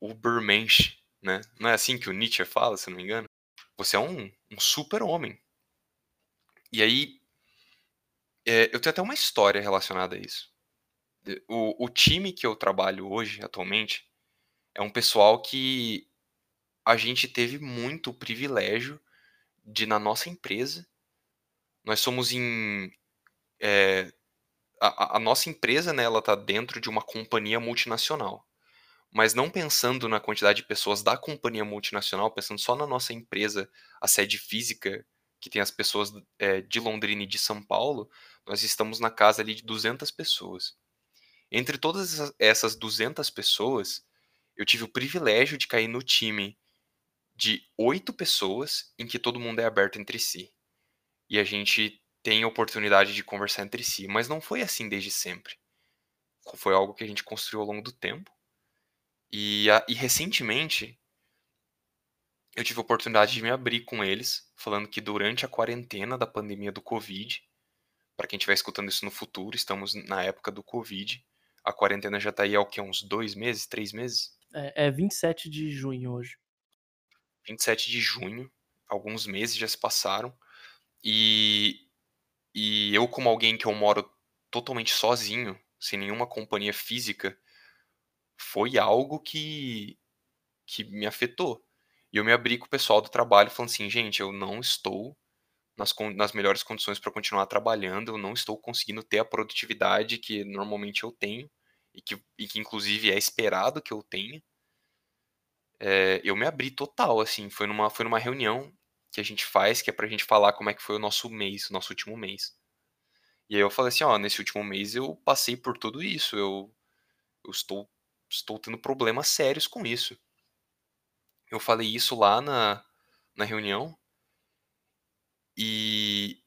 Ubermensch, né, não é assim que o Nietzsche fala, se não me engano? Você é um um super-homem. E aí eh, eu tenho até uma história relacionada a isso. O o time que eu trabalho hoje, atualmente, é um pessoal que a gente teve muito privilégio de na nossa empresa nós somos em eh, a a nossa empresa, né, ela tá dentro de uma companhia multinacional. Mas não pensando na quantidade de pessoas da companhia multinacional, pensando só na nossa empresa, a sede física, que tem as pessoas, eh, de Londrina e de São Paulo, nós estamos na casa ali de 200 pessoas. Entre todas essa essas 200 pessoas, eu tive o privilégio de cair no time de 8 pessoas, em que todo mundo é aberto entre si. E a gente têm oportunidade de conversar entre si, mas não foi assim desde sempre. Foi algo que a gente construiu ao longo do tempo. E, a, e recentemente eu tive a oportunidade de me abrir com eles, falando que durante a quarentena da pandemia do Covid, para quem estiver escutando isso no futuro, estamos na época do Covid. A quarentena já está aí há o quê? Uns dois meses, três meses? É, é 27 de junho hoje. 27 de junho, alguns meses já se passaram. E, e eu, como alguém que eu moro totalmente sozinho, sem nenhuma companhia física, foi algo que, que me afetou. E eu me abri com o pessoal do trabalho falando assim, gente, eu não estou nas, nas melhores condições para continuar trabalhando, eu não estou conseguindo ter a produtividade que normalmente eu tenho e que, e que inclusive é esperado que eu tenha. É, eu me abri total, assim, foi numa, foi numa reunião que a gente faz, que é pra gente falar como é que foi o nosso mês, o nosso último mês. E aí eu falei assim, ó, nesse último mês eu passei por tudo isso, eu, eu estou, estou tendo problemas sérios com isso. Eu falei isso lá na, na reunião e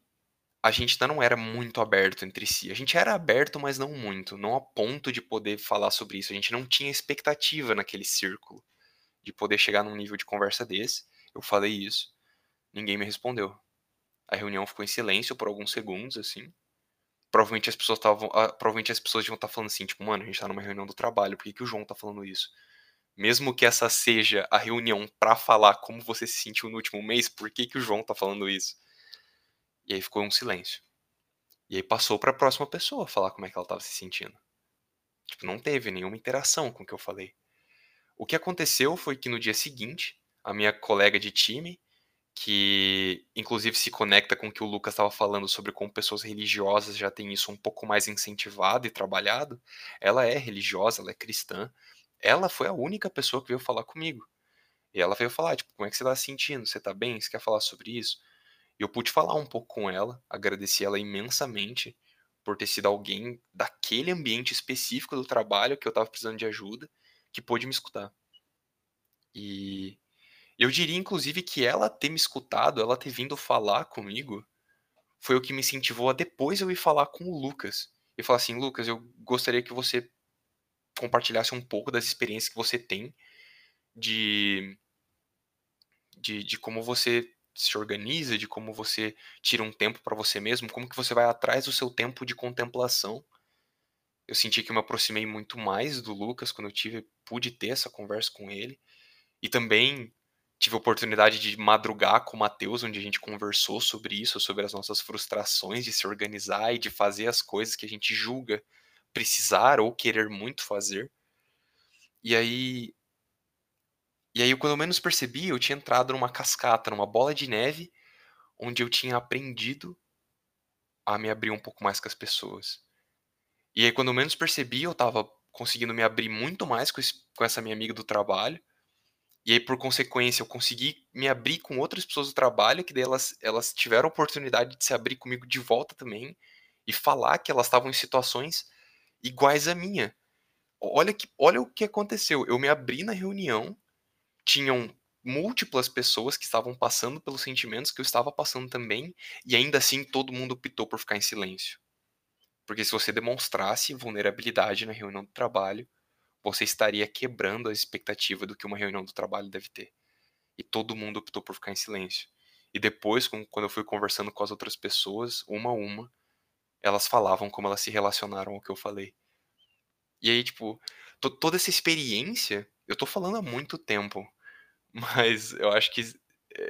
a gente ainda não era muito aberto entre si. A gente era aberto, mas não muito, não a ponto de poder falar sobre isso. A gente não tinha expectativa naquele círculo de poder chegar num nível de conversa desse. Eu falei isso, ninguém me respondeu. A reunião ficou em silêncio por alguns segundos, assim. Provavelmente as pessoas estavam. Ah, provavelmente as pessoas deviam estar falando assim, tipo, mano, a gente tá numa reunião do trabalho, por que, que o João tá falando isso? Mesmo que essa seja a reunião para falar como você se sentiu no último mês, por que, que o João tá falando isso? E aí ficou um silêncio. E aí passou para a próxima pessoa falar como é que ela estava se sentindo. Tipo, não teve nenhuma interação com o que eu falei. O que aconteceu foi que no dia seguinte, a minha colega de time, que inclusive se conecta com o que o Lucas estava falando sobre como pessoas religiosas já têm isso um pouco mais incentivado e trabalhado, ela é religiosa, ela é cristã. Ela foi a única pessoa que veio falar comigo. E ela veio falar, tipo, como é que você está se sentindo? Você está bem? Você quer falar sobre isso? E eu pude falar um pouco com ela, agradeci ela imensamente por ter sido alguém daquele ambiente específico do trabalho que eu estava precisando de ajuda, que pôde me escutar. E eu diria, inclusive, que ela ter me escutado, ela ter vindo falar comigo, foi o que me incentivou a depois eu ir falar com o Lucas. E falar assim, Lucas, eu gostaria que você compartilhasse um pouco das experiências que você tem de, de, de como você se organiza, de como você tira um tempo para você mesmo, como que você vai atrás do seu tempo de contemplação. Eu senti que eu me aproximei muito mais do Lucas quando eu tive, pude ter essa conversa com ele. E também tive a oportunidade de madrugar com o Matheus, onde a gente conversou sobre isso, sobre as nossas frustrações de se organizar e de fazer as coisas que a gente julga precisar ou querer muito fazer. E aí e aí, quando eu menos percebi, eu tinha entrado numa cascata, numa bola de neve, onde eu tinha aprendido a me abrir um pouco mais com as pessoas. E aí, quando eu menos percebi, eu tava conseguindo me abrir muito mais com, esse, com essa minha amiga do trabalho. E aí, por consequência, eu consegui me abrir com outras pessoas do trabalho, que daí elas, elas tiveram a oportunidade de se abrir comigo de volta também e falar que elas estavam em situações iguais à minha. Olha, que, olha o que aconteceu. Eu me abri na reunião tinham múltiplas pessoas que estavam passando pelos sentimentos que eu estava passando também, e ainda assim todo mundo optou por ficar em silêncio. Porque se você demonstrasse vulnerabilidade na reunião do trabalho, você estaria quebrando a expectativa do que uma reunião do trabalho deve ter. E todo mundo optou por ficar em silêncio. E depois, quando eu fui conversando com as outras pessoas, uma a uma, elas falavam como elas se relacionaram ao que eu falei. E aí, tipo, toda essa experiência, eu tô falando há muito tempo, mas eu acho que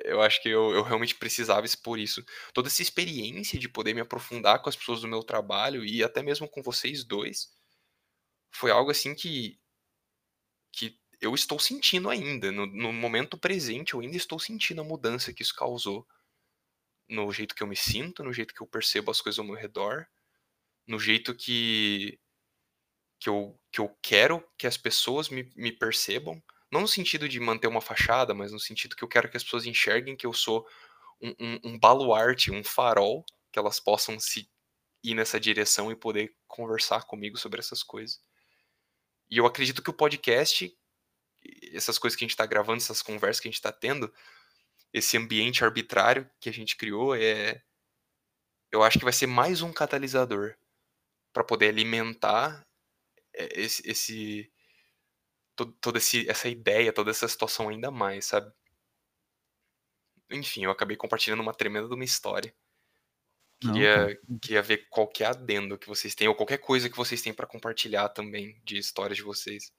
eu acho que eu, eu realmente precisava expor isso. Toda essa experiência de poder me aprofundar com as pessoas do meu trabalho e até mesmo com vocês dois foi algo assim que que eu estou sentindo ainda no, no momento presente eu ainda estou sentindo a mudança que isso causou no jeito que eu me sinto no jeito que eu percebo as coisas ao meu redor no jeito que que eu, que eu quero que as pessoas me, me percebam não no sentido de manter uma fachada, mas no sentido que eu quero que as pessoas enxerguem que eu sou um, um, um baluarte, um farol, que elas possam se ir nessa direção e poder conversar comigo sobre essas coisas. E eu acredito que o podcast, essas coisas que a gente está gravando, essas conversas que a gente está tendo, esse ambiente arbitrário que a gente criou é eu acho que vai ser mais um catalisador para poder alimentar é, esse, esse todo, toda esse, essa ideia, toda essa situação ainda mais, sabe? Enfim, eu acabei compartilhando uma tremenda de uma história. Queria, Não, queria ver qualquer adendo que vocês têm, ou qualquer coisa que vocês têm para compartilhar também de histórias de vocês.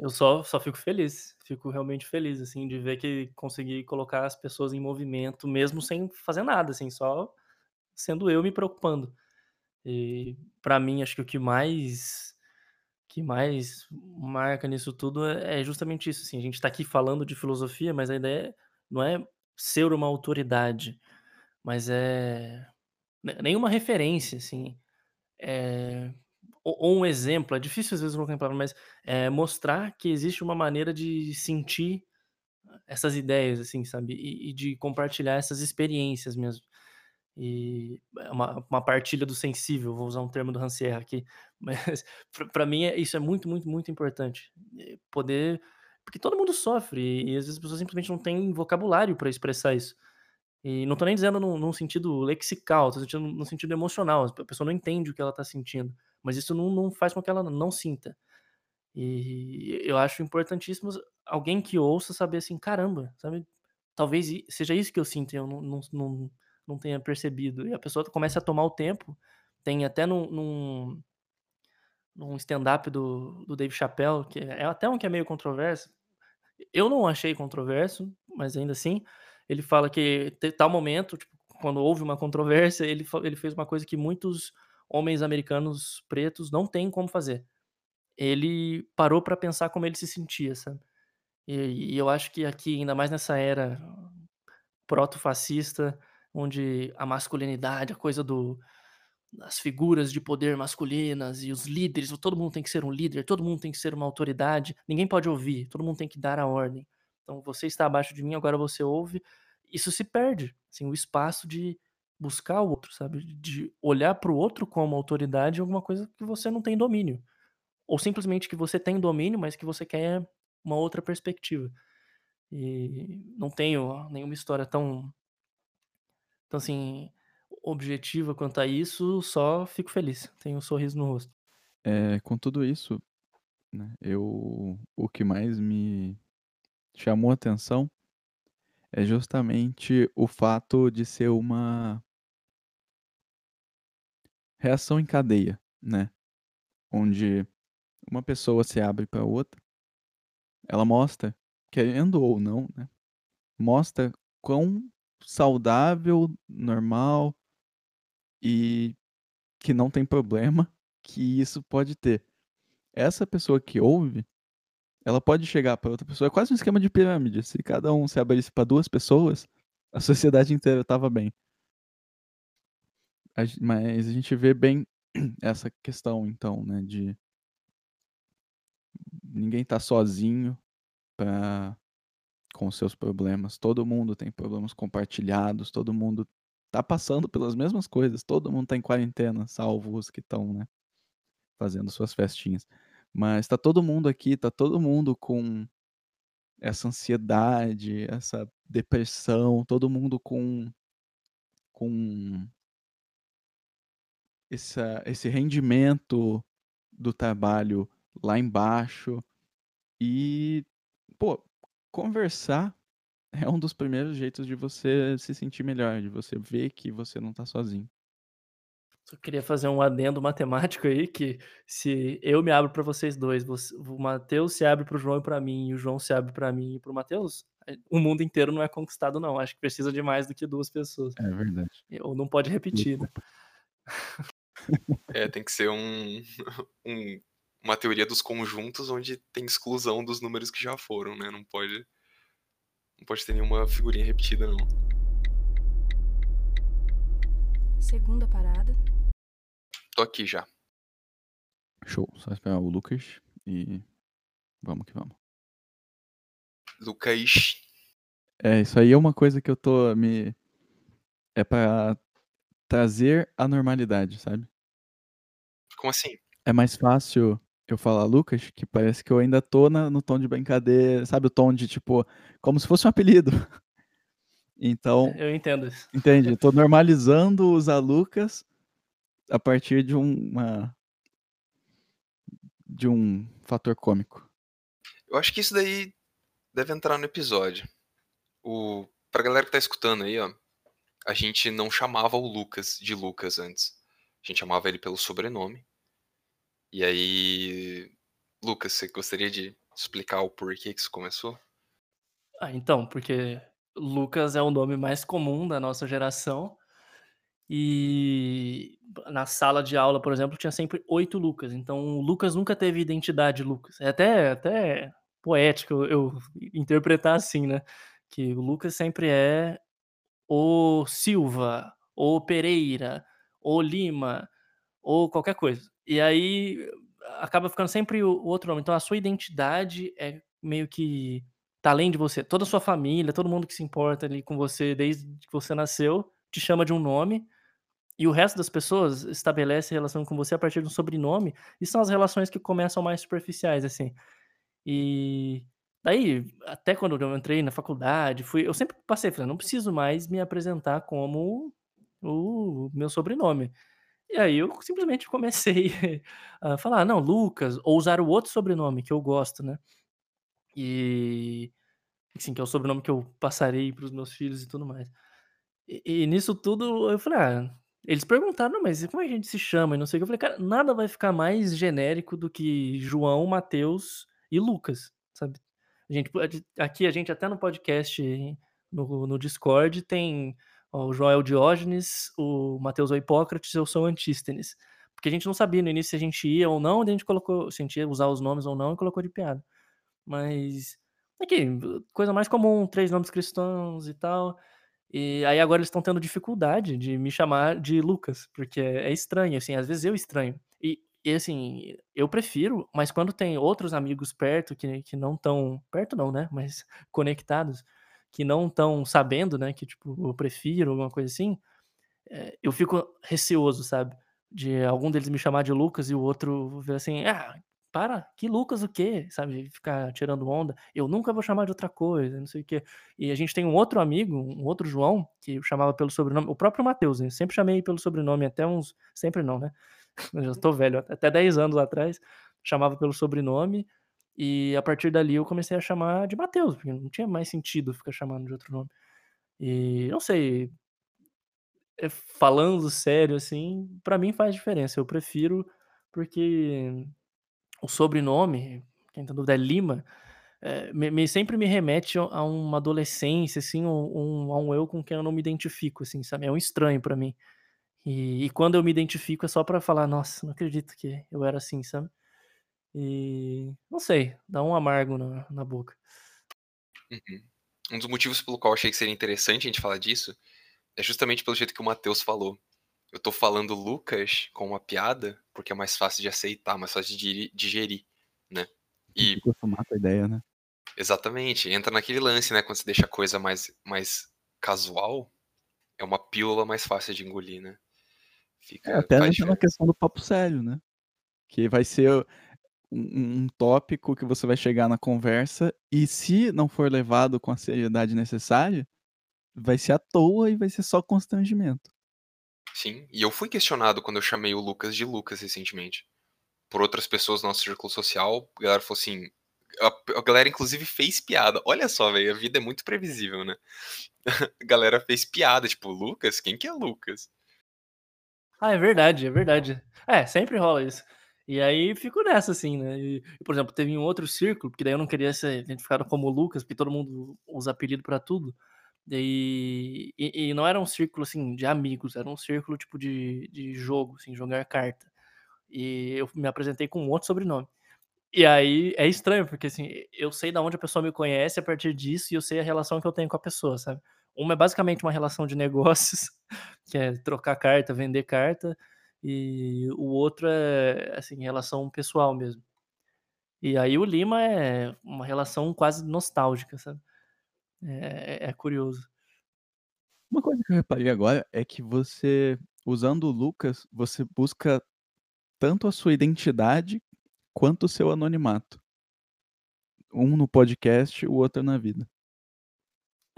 Eu só, só fico feliz, fico realmente feliz, assim, de ver que consegui colocar as pessoas em movimento, mesmo sem fazer nada, assim, só sendo eu me preocupando. E para mim, acho que o que mais que mais marca nisso tudo é, é justamente isso, assim, a gente está aqui falando de filosofia, mas a ideia não é ser uma autoridade, mas é nenhuma referência, assim, é, ou, ou, um exemplo, é difícil às vezes colocar em palavras, mas é mostrar que existe uma maneira de sentir essas ideias, assim, sabe, e, e de compartilhar essas experiências mesmo. E é uma, uma partilha do sensível, vou usar um termo do Rancière aqui, mas para mim é, isso é muito, muito, muito importante. Poder. Porque todo mundo sofre e, e às vezes as pessoas simplesmente não têm vocabulário para expressar isso. E não tô nem dizendo num, num sentido lexical, tô sentindo no sentido emocional. A pessoa não entende o que ela tá sentindo. Mas isso não, não faz com que ela não sinta. E eu acho importantíssimo alguém que ouça saber assim, caramba, sabe? Talvez seja isso que eu sinto e eu não, não, não, não tenha percebido. E a pessoa começa a tomar o tempo. Tem até num, num, num stand-up do, do Dave Chappelle, que é até um que é meio controverso. Eu não achei controverso, mas ainda assim, ele fala que tal momento, tipo, quando houve uma controvérsia, ele, ele fez uma coisa que muitos homens americanos pretos não têm como fazer. Ele parou para pensar como ele se sentia, sabe? E, e eu acho que aqui, ainda mais nessa era proto-fascista, onde a masculinidade, a coisa do as figuras de poder masculinas e os líderes, todo mundo tem que ser um líder, todo mundo tem que ser uma autoridade, ninguém pode ouvir, todo mundo tem que dar a ordem. Então você está abaixo de mim, agora você ouve. Isso se perde, assim, o espaço de buscar o outro, sabe? De olhar para o outro como autoridade em alguma coisa que você não tem domínio. Ou simplesmente que você tem domínio, mas que você quer uma outra perspectiva. E não tenho nenhuma história tão, tão assim, objetiva quanto a isso, só fico feliz. Tenho um sorriso no rosto. É, com tudo isso, né, eu, o que mais me chamou atenção é justamente o fato de ser uma reação em cadeia, né? Onde uma pessoa se abre para outra, ela mostra, querendo ou não, né? Mostra quão saudável, normal e que não tem problema que isso pode ter. Essa pessoa que ouve, ela pode chegar para outra pessoa, é quase um esquema de pirâmide. Se cada um se abrisse para duas pessoas, a sociedade inteira estava bem mas a gente vê bem essa questão, então, né, de ninguém tá sozinho pra, com seus problemas. Todo mundo tem problemas compartilhados, todo mundo tá passando pelas mesmas coisas, todo mundo tá em quarentena, salvo os que estão, né, fazendo suas festinhas. Mas tá todo mundo aqui, tá todo mundo com essa ansiedade, essa depressão, todo mundo com com essa, esse rendimento do trabalho lá embaixo. E, pô, conversar é um dos primeiros jeitos de você se sentir melhor, de você ver que você não tá sozinho. Só queria fazer um adendo matemático aí, que se eu me abro para vocês dois, você, o Matheus se abre para o João e para mim, e o João se abre para mim e para o Matheus, é, o mundo inteiro não é conquistado não, acho que precisa de mais do que duas pessoas. É verdade. Ou não pode repetir, né? É, tem que ser um, um, uma teoria dos conjuntos onde tem exclusão dos números que já foram, né? Não pode, não pode ter nenhuma figurinha repetida, não. Segunda parada. Tô aqui já. Show. Só esperar o Lucas e vamos que vamos. Lucas. É, isso aí é uma coisa que eu tô me. É pra trazer a normalidade, sabe? Como assim? É mais fácil eu falar Lucas, que parece que eu ainda tô na, no tom de brincadeira, sabe? O tom de tipo, como se fosse um apelido. Então, Eu entendo isso. entende? Eu tô normalizando usar Lucas a partir de uma de um fator cômico. Eu acho que isso daí deve entrar no episódio. O, pra galera que tá escutando aí, ó, a gente não chamava o Lucas de Lucas antes. A gente chamava ele pelo sobrenome. E aí, Lucas, você gostaria de explicar o porquê que isso começou? Ah, então, porque Lucas é o nome mais comum da nossa geração. E na sala de aula, por exemplo, tinha sempre oito Lucas. Então, o Lucas nunca teve identidade Lucas. É até, até poético eu, interpretar assim, né? Que o Lucas sempre é o Silva, ou Pereira, ou Lima, ou qualquer coisa. E aí acaba ficando sempre o, o outro nome. Então, a sua identidade é meio que tá além de você. Toda a sua família, todo mundo que se importa ali com você desde que você nasceu, te chama de um nome. E o resto das pessoas estabelece relação com você a partir de um sobrenome, e são as relações que começam mais superficiais, assim. E daí, até quando eu entrei na faculdade, fui, eu sempre passei, falei, não preciso mais me apresentar como o meu sobrenome. E aí eu simplesmente comecei a falar, não, Lucas, ou usar o outro sobrenome que eu gosto, né? E assim, que é o sobrenome que eu passarei para os meus filhos e tudo mais. E, e nisso tudo eu falei, ah, eles perguntaram, "Não, mas como é a gente se chama? E não sei o que. Eu falei, cara, nada vai ficar mais genérico do que João, Mateus e Lucas, sabe? A gente, aqui a gente até no podcast, no, no Discord, tem ó, o João o Diógenes, o Mateus é o Hipócrates eu sou o Antístenes. Porque a gente não sabia no início se a gente ia ou não, a gente colocou, se a gente ia usar os nomes ou não, e colocou de piada. Mas, aqui, coisa mais comum, três nomes cristãos e tal. E aí agora eles estão tendo dificuldade de me chamar de Lucas, porque é estranho, assim, às vezes eu estranho. E, e assim, eu prefiro, mas quando tem outros amigos perto que, que não estão. Perto não, né? Mas conectados, que não estão sabendo, né? Que tipo, eu prefiro, alguma coisa assim, é, eu fico receoso, sabe? De algum deles me chamar de Lucas e o outro ver assim, ah, para, que Lucas o quê? Sabe? Ficar tirando onda. Eu nunca vou chamar de outra coisa, não sei o quê. E a gente tem um outro amigo, um outro João, que eu chamava pelo sobrenome, o próprio Matheus, né? Sempre chamei pelo sobrenome, até uns. Sempre não, né? Eu já tô velho, até 10 anos atrás, chamava pelo sobrenome. E a partir dali eu comecei a chamar de Matheus, porque não tinha mais sentido ficar chamando de outro nome. E não sei, é, falando sério, assim, pra mim faz diferença. Eu prefiro porque o sobrenome, quem tá dúvida é Lima, eh, me, me- sempre me remete a uma adolescência, assim, um, um- a um eu com quem eu não me identifico, assim, sabe? É um estranho pra mim. E, e quando eu me identifico é só pra falar, nossa, não acredito que eu era assim, sabe? E não sei, dá um amargo na, na boca. Uhum. Um dos motivos pelo qual achei que seria interessante a gente falar disso é justamente pelo jeito que o Matheus falou. Eu tô falando Lucas com uma piada porque é mais fácil de aceitar, mais fácil de digerir, né? E acostumar com a ideia, né? exatamente, entra naquele lance, né? Quando você deixa a coisa mais, mais casual, é uma pílula mais fácil de engolir, né? Fica, É, até naquela diferença. questão do papo sério, né? Que vai ser um, um tópico que você vai chegar na conversa e se não for levado com a seriedade necessária, vai ser à toa e vai ser só constrangimento. Sim, e eu fui questionado quando eu chamei o Lucas de Lucas recentemente. Por outras pessoas do nosso círculo social, a galera falou assim. A, a galera, inclusive, fez piada. Olha só, velho, a vida é muito previsível, né? A galera fez piada, tipo, Lucas? Quem que é Lucas? Ah, é verdade, é verdade. É, sempre rola isso. E aí fico nessa, assim, né? E, por exemplo, teve um outro círculo, porque daí eu não queria ser identificado como Lucas, porque todo mundo usa apelido pra tudo. Daí, e, e não era um círculo, assim, de amigos, era um círculo, tipo, de, de jogo, assim, jogar carta. E eu me apresentei com um outro sobrenome. E aí é estranho, porque assim, eu sei da onde a pessoa me conhece a partir disso e eu sei a relação que eu tenho com a pessoa, sabe? Uma é basicamente uma relação de negócios, que é trocar carta, vender carta, e o outro é, assim, relação pessoal mesmo. E aí o Lima é uma relação quase nostálgica, sabe? É, é curioso. Uma coisa que eu reparei agora é que você, usando o Lucas, você busca tanto a sua identidade quanto o seu anonimato. Um no podcast, o outro na vida.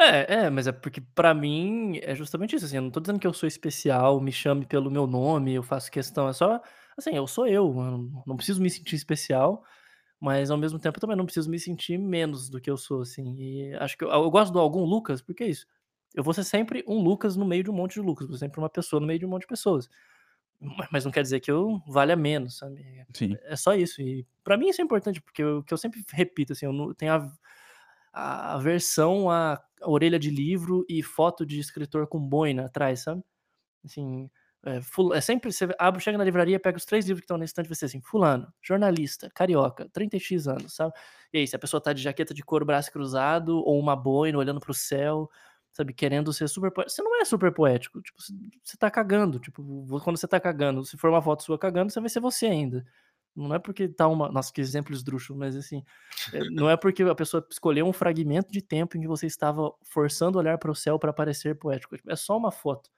É, é, mas é porque pra mim é justamente isso, assim, eu não tô dizendo que eu sou especial, me chame pelo meu nome, eu faço questão, é só, assim, eu sou eu, não não preciso me sentir especial, mas ao mesmo tempo eu também não preciso me sentir menos do que eu sou, assim, e acho que eu eu gosto do algum Lucas, porque é isso, eu vou ser sempre um Lucas no meio de um monte de Lucas, vou ser sempre uma pessoa no meio de um monte de pessoas, ma mas não quer dizer que eu valha menos, sabe, Sim. é só isso, e pra mim isso é importante, porque o que eu sempre repito, assim, eu não tenho a a aversão à orelha de livro e foto de escritor com boina atrás, sabe. Assim, é fu é sempre você abre chega na livraria, pega os 3 livros que estão na estante, ser assim: fulano, jornalista, carioca, 30x anos, sabe. E aí, se a pessoa tá de jaqueta de couro, braço cruzado ou uma boina, olhando para o céu, sabe, querendo ser super poé você não é super poético, tipo, você você tá cagando, tipo, quando você tá cagando, se for uma foto sua cagando, você vai ser você ainda. Não é porque tá uma nossa, que exemplo esdrúxulo, mas assim, eh, não é porque a pessoa escolheu um fragmento de tempo em que você estava forçando olhar para o céu para parecer poético, é só uma foto.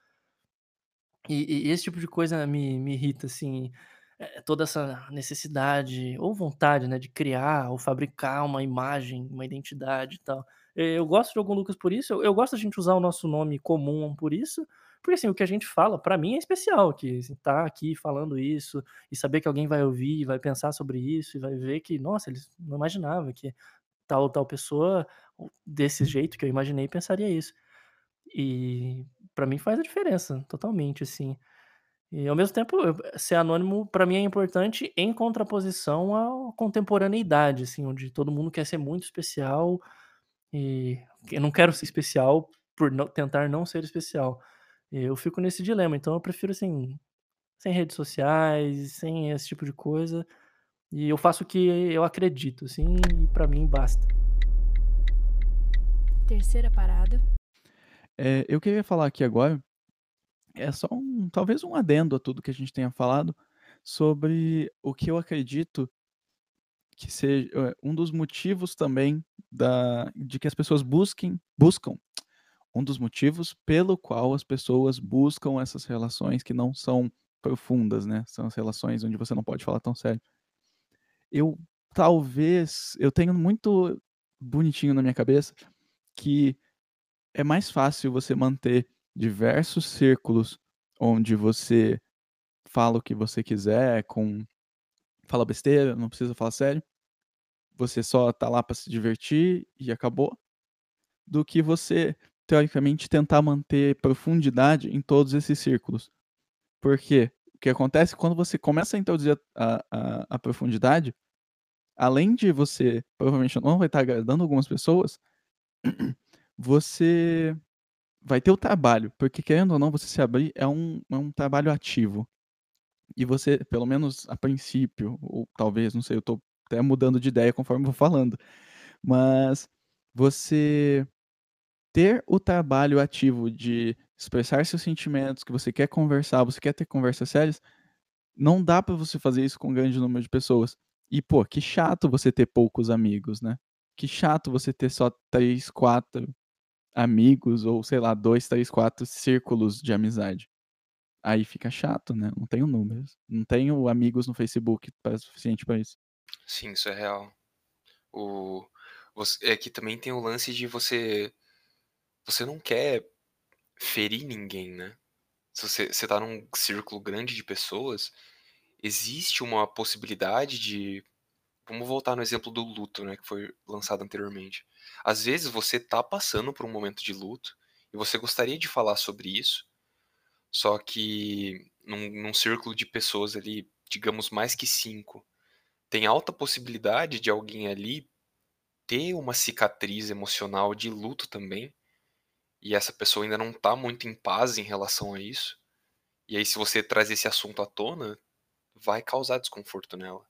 E e esse tipo de coisa me me irrita, assim, eh, toda essa necessidade ou vontade, né, de criar ou fabricar uma imagem, uma identidade e tal. Eh, eu gosto de algum Lucas por isso, eu eu gosto da gente usar o nosso nome comum por isso, porque, assim, o que a gente fala pra mim é especial, que assim, tá aqui falando isso, e saber que alguém vai ouvir vai pensar sobre isso e vai ver que, nossa, eles não imaginava que tal tal pessoa, desse jeito que eu imaginei pensaria isso. E pra mim faz a diferença, totalmente, assim. E ao mesmo tempo, ser anônimo pra mim é importante em contraposição à contemporaneidade, assim, onde todo mundo quer ser muito especial, e eu não quero ser especial por não tentar não ser especial. Eu fico nesse dilema, então eu prefiro, assim, sem redes sociais, sem esse tipo de coisa, e eu faço o que eu acredito, assim, e pra mim basta. Terceira parada. Eh, eu queria falar aqui agora, é só um talvez um adendo a tudo que a gente tenha falado, sobre o que eu acredito que seja eh, um dos motivos também da de que as pessoas busquem buscam um dos motivos pelo qual as pessoas buscam essas relações que não são profundas, né, são as relações onde você não pode falar tão sério. Eu talvez eu tenho muito bonitinho na minha cabeça, que é mais fácil você manter diversos círculos onde você fala o que você quiser com fala besteira, não precisa falar sério, você só tá lá pra se divertir e acabou, do que você, teoricamente, tentar manter profundidade em todos esses círculos. Porque o que acontece quando você começa a introduzir a a a profundidade, além de você provavelmente não vai estar agradando algumas pessoas, você vai ter o trabalho, porque querendo ou não você se abrir é um é um trabalho ativo. E você, pelo menos a princípio, ou talvez, não sei, eu tô até mudando de ideia conforme vou falando, mas você ter o trabalho ativo de expressar seus sentimentos, que você quer conversar, você quer ter conversas sérias, não dá pra você fazer isso com um grande número de pessoas. E pô, que chato você ter poucos amigos, né. Que chato você ter só 3, 4 amigos ou sei lá, 2, 3, 4 círculos de amizade. Aí fica chato, né, não tenho números, não tenho amigos no Facebook pra suficiente pra isso. Sim, isso é real. O voc é que também tem o lance de você você não quer ferir ninguém, né. Se você você tá num círculo grande de pessoas, existe uma possibilidade de vamos voltar no exemplo do luto, né, que foi lançado anteriormente. Às vezes você tá passando por um momento de luto, e você gostaria de falar sobre isso, só que num num círculo de pessoas ali, digamos mais que 5, tem alta possibilidade de alguém ali ter uma cicatriz emocional de luto também, e essa pessoa ainda não tá muito em paz em relação a isso, e aí se você trazer esse assunto à tona, vai causar desconforto nela.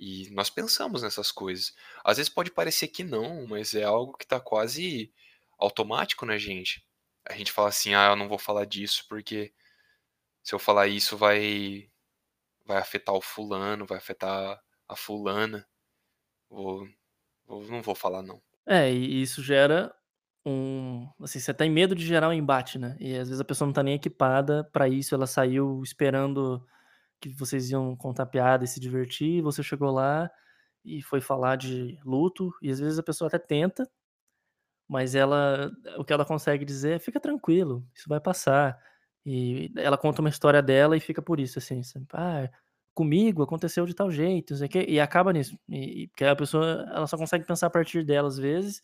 E nós pensamos nessas coisas. Às vezes pode parecer que não, mas é algo que tá quase automático na gente. A gente fala assim: "Ah, eu não vou falar disso, porque se eu falar isso vai vai afetar o fulano, vai afetar a fulana. Vou vou não vou falar não". É, e isso gera um assim, você tem medo de gerar um embate, né, e às vezes a pessoa não tá nem equipada pra isso, ela saiu esperando que vocês iam contar piada e se divertir, você chegou lá e foi falar de luto, e às vezes a pessoa até tenta mas ela o que ela consegue dizer é: "Fica tranquilo, isso vai passar". E ela conta uma história dela e fica por isso, assim. "Ah, comigo aconteceu de tal jeito, sei o quê", e acaba nisso. E e porque a pessoa, ela só consegue pensar a partir dela às vezes,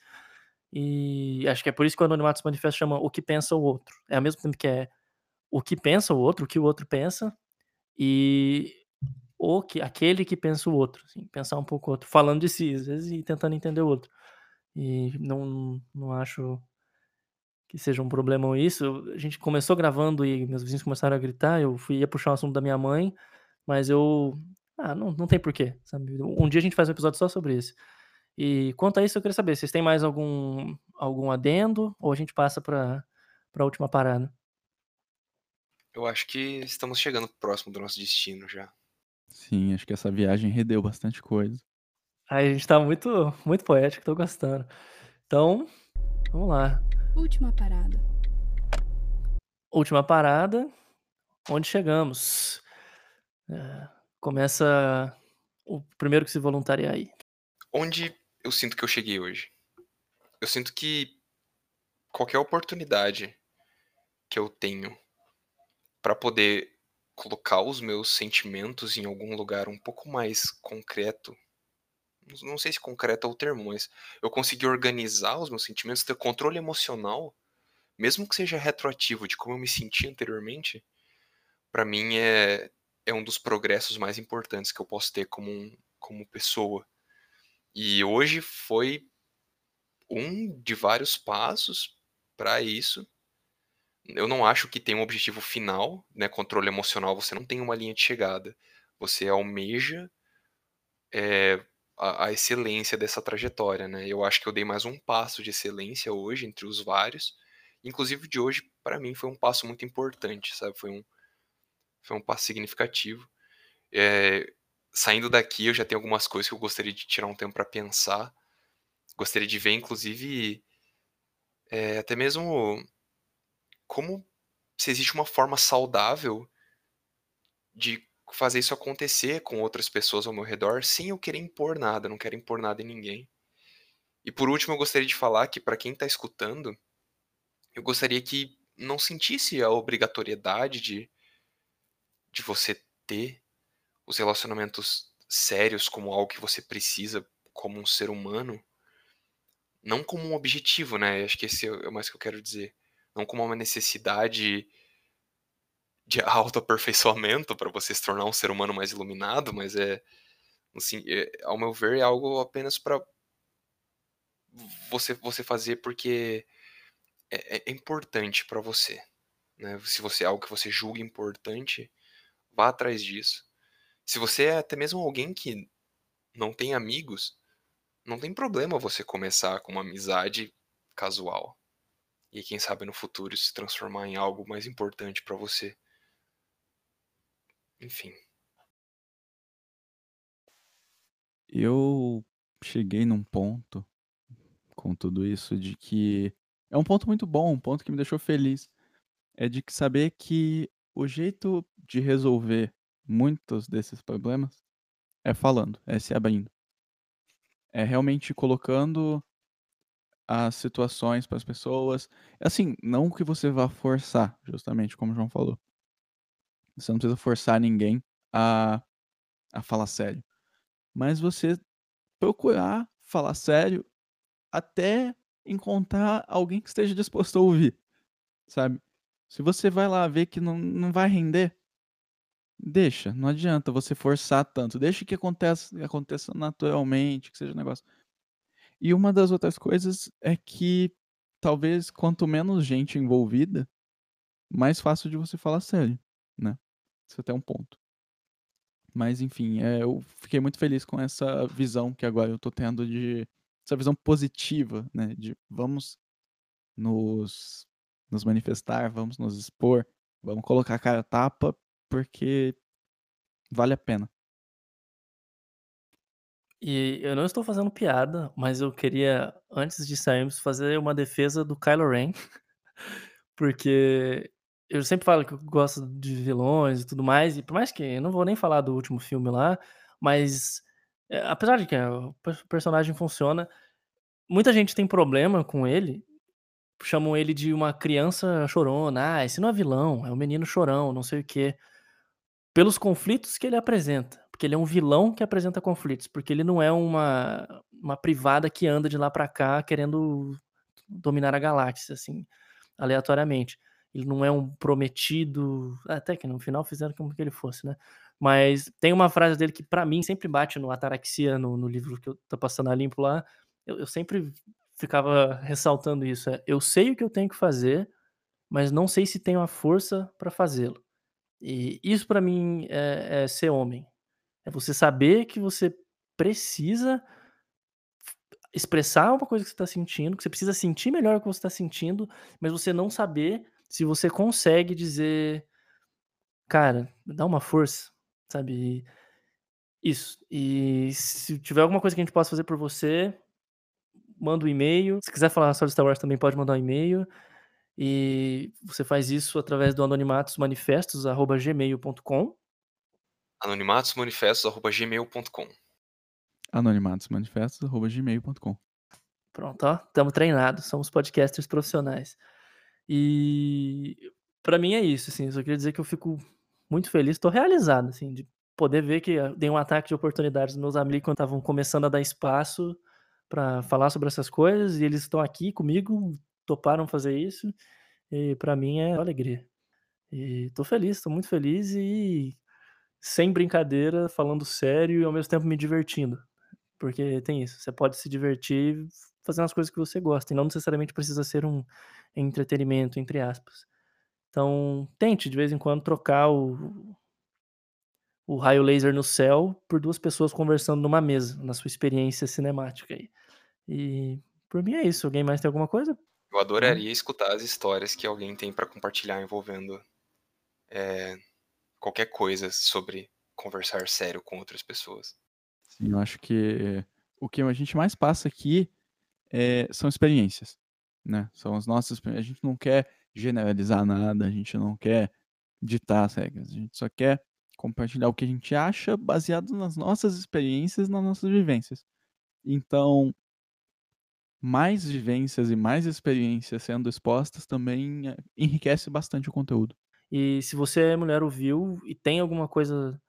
e acho que é por isso que o Anonimato se Manifesto chama "O que pensa o outro". É ao mesmo tempo que é o que pensa o outro, o que o outro pensa, e o que aquele que pensa o outro, assim, pensar um pouco o outro, falando de si, às vezes, e tentando entender o outro. E não não acho que seja um problemão isso. A gente começou gravando e meus vizinhos começaram a gritar, eu fui ia puxar o assunto da minha mãe, mas eu ah, não não tem porquê, sabe. Um dia a gente faz um episódio só sobre isso. E quanto a isso eu queria saber, vocês têm mais algum algum adendo ou a gente passa pra pra última parada? Eu acho que estamos chegando próximo do nosso destino já. Sim, acho que essa viagem rendeu bastante coisa. Ai, a gente tá muito muito poético, tô gostando. Então, vamos lá. Última parada. Última parada, onde chegamos? Eh, começa o primeiro que se voluntariar aí. Onde eu sinto que eu cheguei hoje? Eu sinto que qualquer oportunidade que eu tenho pra poder colocar os meus sentimentos em algum lugar um pouco mais concreto, não sei se concreto é o termo, mas eu consegui organizar os meus sentimentos, ter controle emocional, mesmo que seja retroativo de como eu me senti anteriormente, pra mim é é um dos progressos mais importantes que eu posso ter como um como pessoa. E hoje foi um de vários passos pra isso. Eu não acho que tem um objetivo final, né, controle emocional, você não tem uma linha de chegada. Você almeja, eh, a a excelência dessa trajetória, né. Eu acho que eu dei mais um passo de excelência hoje entre os vários, inclusive de hoje pra mim foi um passo muito importante, sabe, foi um foi um passo significativo. Eh, saindo daqui eu já tenho algumas coisas que eu gostaria de tirar um tempo pra pensar, gostaria de ver inclusive, eh, até mesmo como se existe uma forma saudável de fazer isso acontecer com outras pessoas ao meu redor, sem eu querer impor nada, não quero impor nada em ninguém. E por último eu gostaria de falar que pra quem tá escutando, eu gostaria que não sentisse a obrigatoriedade de de você ter os relacionamentos sérios como algo que você precisa como um ser humano, não como um objetivo, né, acho que esse é mais que eu quero dizer, não como uma necessidade de autoaperfeiçoamento pra você se tornar um ser humano mais iluminado, mas é, assim, eh, ao meu ver é algo apenas pra você você fazer porque é é é importante pra você, né, se você é algo que você julga importante, vá atrás disso. Se você é até mesmo alguém que não tem amigos, não tem problema você começar com uma amizade casual. E quem sabe no futuro isso se transformar em algo mais importante pra você. Enfim. Eu cheguei num ponto, com tudo isso, de que é um ponto muito bom, um ponto que me deixou feliz, é de que saber que o jeito de resolver muitos desses problemas é falando, é se abrindo. É realmente colocando as situações para as pessoas, assim, não que você vá forçar, justamente como o João falou. Você não precisa forçar ninguém a a falar sério, mas você procurar falar sério até encontrar alguém que esteja disposto a ouvir, sabe. Se você vai lá ver que não não vai render deixa, não adianta você forçar tanto, deixa que aconteça aconteça naturalmente, que seja um negócio e uma das outras coisas é que, talvez quanto menos gente envolvida, mais fácil de você falar sério, né, isso até é um ponto. Mas enfim, eh, eu fiquei muito feliz com essa visão que agora eu tô tendo de essa visão positiva, né, de vamos nos nos manifestar, vamos nos expor, vamos colocar a cara tapa, porque vale a pena. E eu não estou fazendo piada, mas eu queria, antes de sairmos, fazer uma defesa do Kylo Ren, porque eu sempre falo que eu gosto de vilões e tudo mais, e por mais que eu não vou nem falar do último filme lá, mas, eh, apesar de que o per personagem funciona muita gente tem problema com ele, chamam ele de uma criança chorona. Ah, esse não é vilão, é um menino chorão, não sei o quê. Pelos conflitos que ele apresenta. Porque ele é um vilão que apresenta conflitos. Porque ele não é uma, uma privada que anda de lá pra cá querendo dominar a galáxia, assim, aleatoriamente. Ele não é um prometido. Até que no final fizeram como que ele fosse, né? Mas tem uma frase dele que, para mim, sempre bate no Ataraxia, no, no livro que eu tô passando a limpo lá. Eu, eu sempre ficava ressaltando isso. É, eu sei o que eu tenho que fazer, mas não sei se tenho a força para fazê-lo. E isso para mim é, é, ser homem. É você saber que você precisa expressar uma coisa que você está sentindo, que você precisa sentir melhor o que você está sentindo, mas você não saber se você consegue dizer, cara, dá uma força, sabe? Isso. E se tiver alguma coisa que a gente possa fazer por você, manda um e-mail. Se quiser falar sobre Star Wars também pode mandar um e-mail. E você faz isso através do anonimatosmanifestos@gmail.com. Anonimatosmanifestos@gmail.com. Anonimatosmanifestos@gmail.com. Pronto, ó, estamos treinados, somos podcasters profissionais. E para mim é isso, assim, eu só queria dizer que eu fico muito feliz, estou realizado, assim, de poder ver que dei um ataque de oportunidades nos meus amigos quando estavam começando a dar espaço para falar sobre essas coisas e eles estão aqui comigo, toparam fazer isso e para mim é alegria. E tô feliz, tô muito feliz e sem brincadeira, falando sério e ao mesmo tempo me divertindo. Porque tem isso, você pode se divertir fazendo as coisas que você gosta e não necessariamente precisa ser um entretenimento entre aspas. Então, tente de vez em quando trocar o o raio laser no céu por duas pessoas conversando numa mesa, na sua experiência cinemática aí. E por mim é isso. Alguém mais tem alguma coisa? Eu adoraria escutar as histórias que alguém tem para compartilhar envolvendo é, qualquer coisa sobre conversar sério com outras pessoas. Sim, eu acho que o que a gente mais passa aqui é, são experiências, né? São as nossas. A gente não quer generalizar nada, a gente não quer ditar as regras, a gente só quer compartilhar o que a gente acha baseado nas nossas experiências, nas nossas vivências. Então, mais vivências e mais experiências sendo expostas também eh, enriquece bastante o conteúdo. E se você é mulher ouviu e tem alguma coisa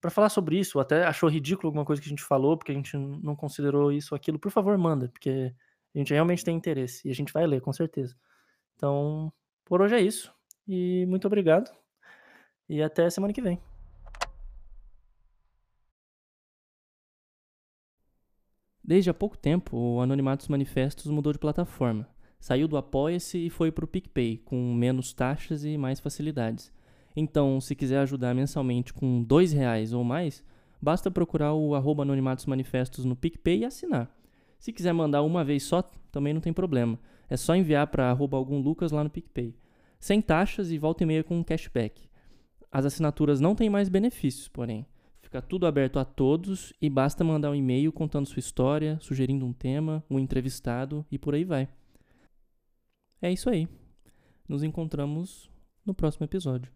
para falar sobre isso, ou até achou ridículo alguma coisa que a gente falou, porque a gente não considerou isso ou aquilo, por favor, manda, porque a gente realmente tem interesse e a gente vai ler, com certeza. Então, por hoje é isso. E muito obrigado. E até semana que vem. Desde há pouco tempo, o Anonimatos Manifestos mudou de plataforma. Saiu do Apoia-se e foi para o PicPay, com menos taxas e mais facilidades. Então, se quiser ajudar mensalmente com R$ reais ou mais, basta procurar o arroba Anonimatos Manifestos no PicPay e assinar. Se quiser mandar uma vez só, também não tem problema. É só enviar para algum Lucas lá no PicPay. Sem taxas e volta e meia com cashback. As assinaturas não têm mais benefícios, porém. Fica tudo aberto a todos e basta mandar um e-mail contando sua história, sugerindo um tema, um entrevistado e por aí vai. É isso aí. Nos encontramos no próximo episódio.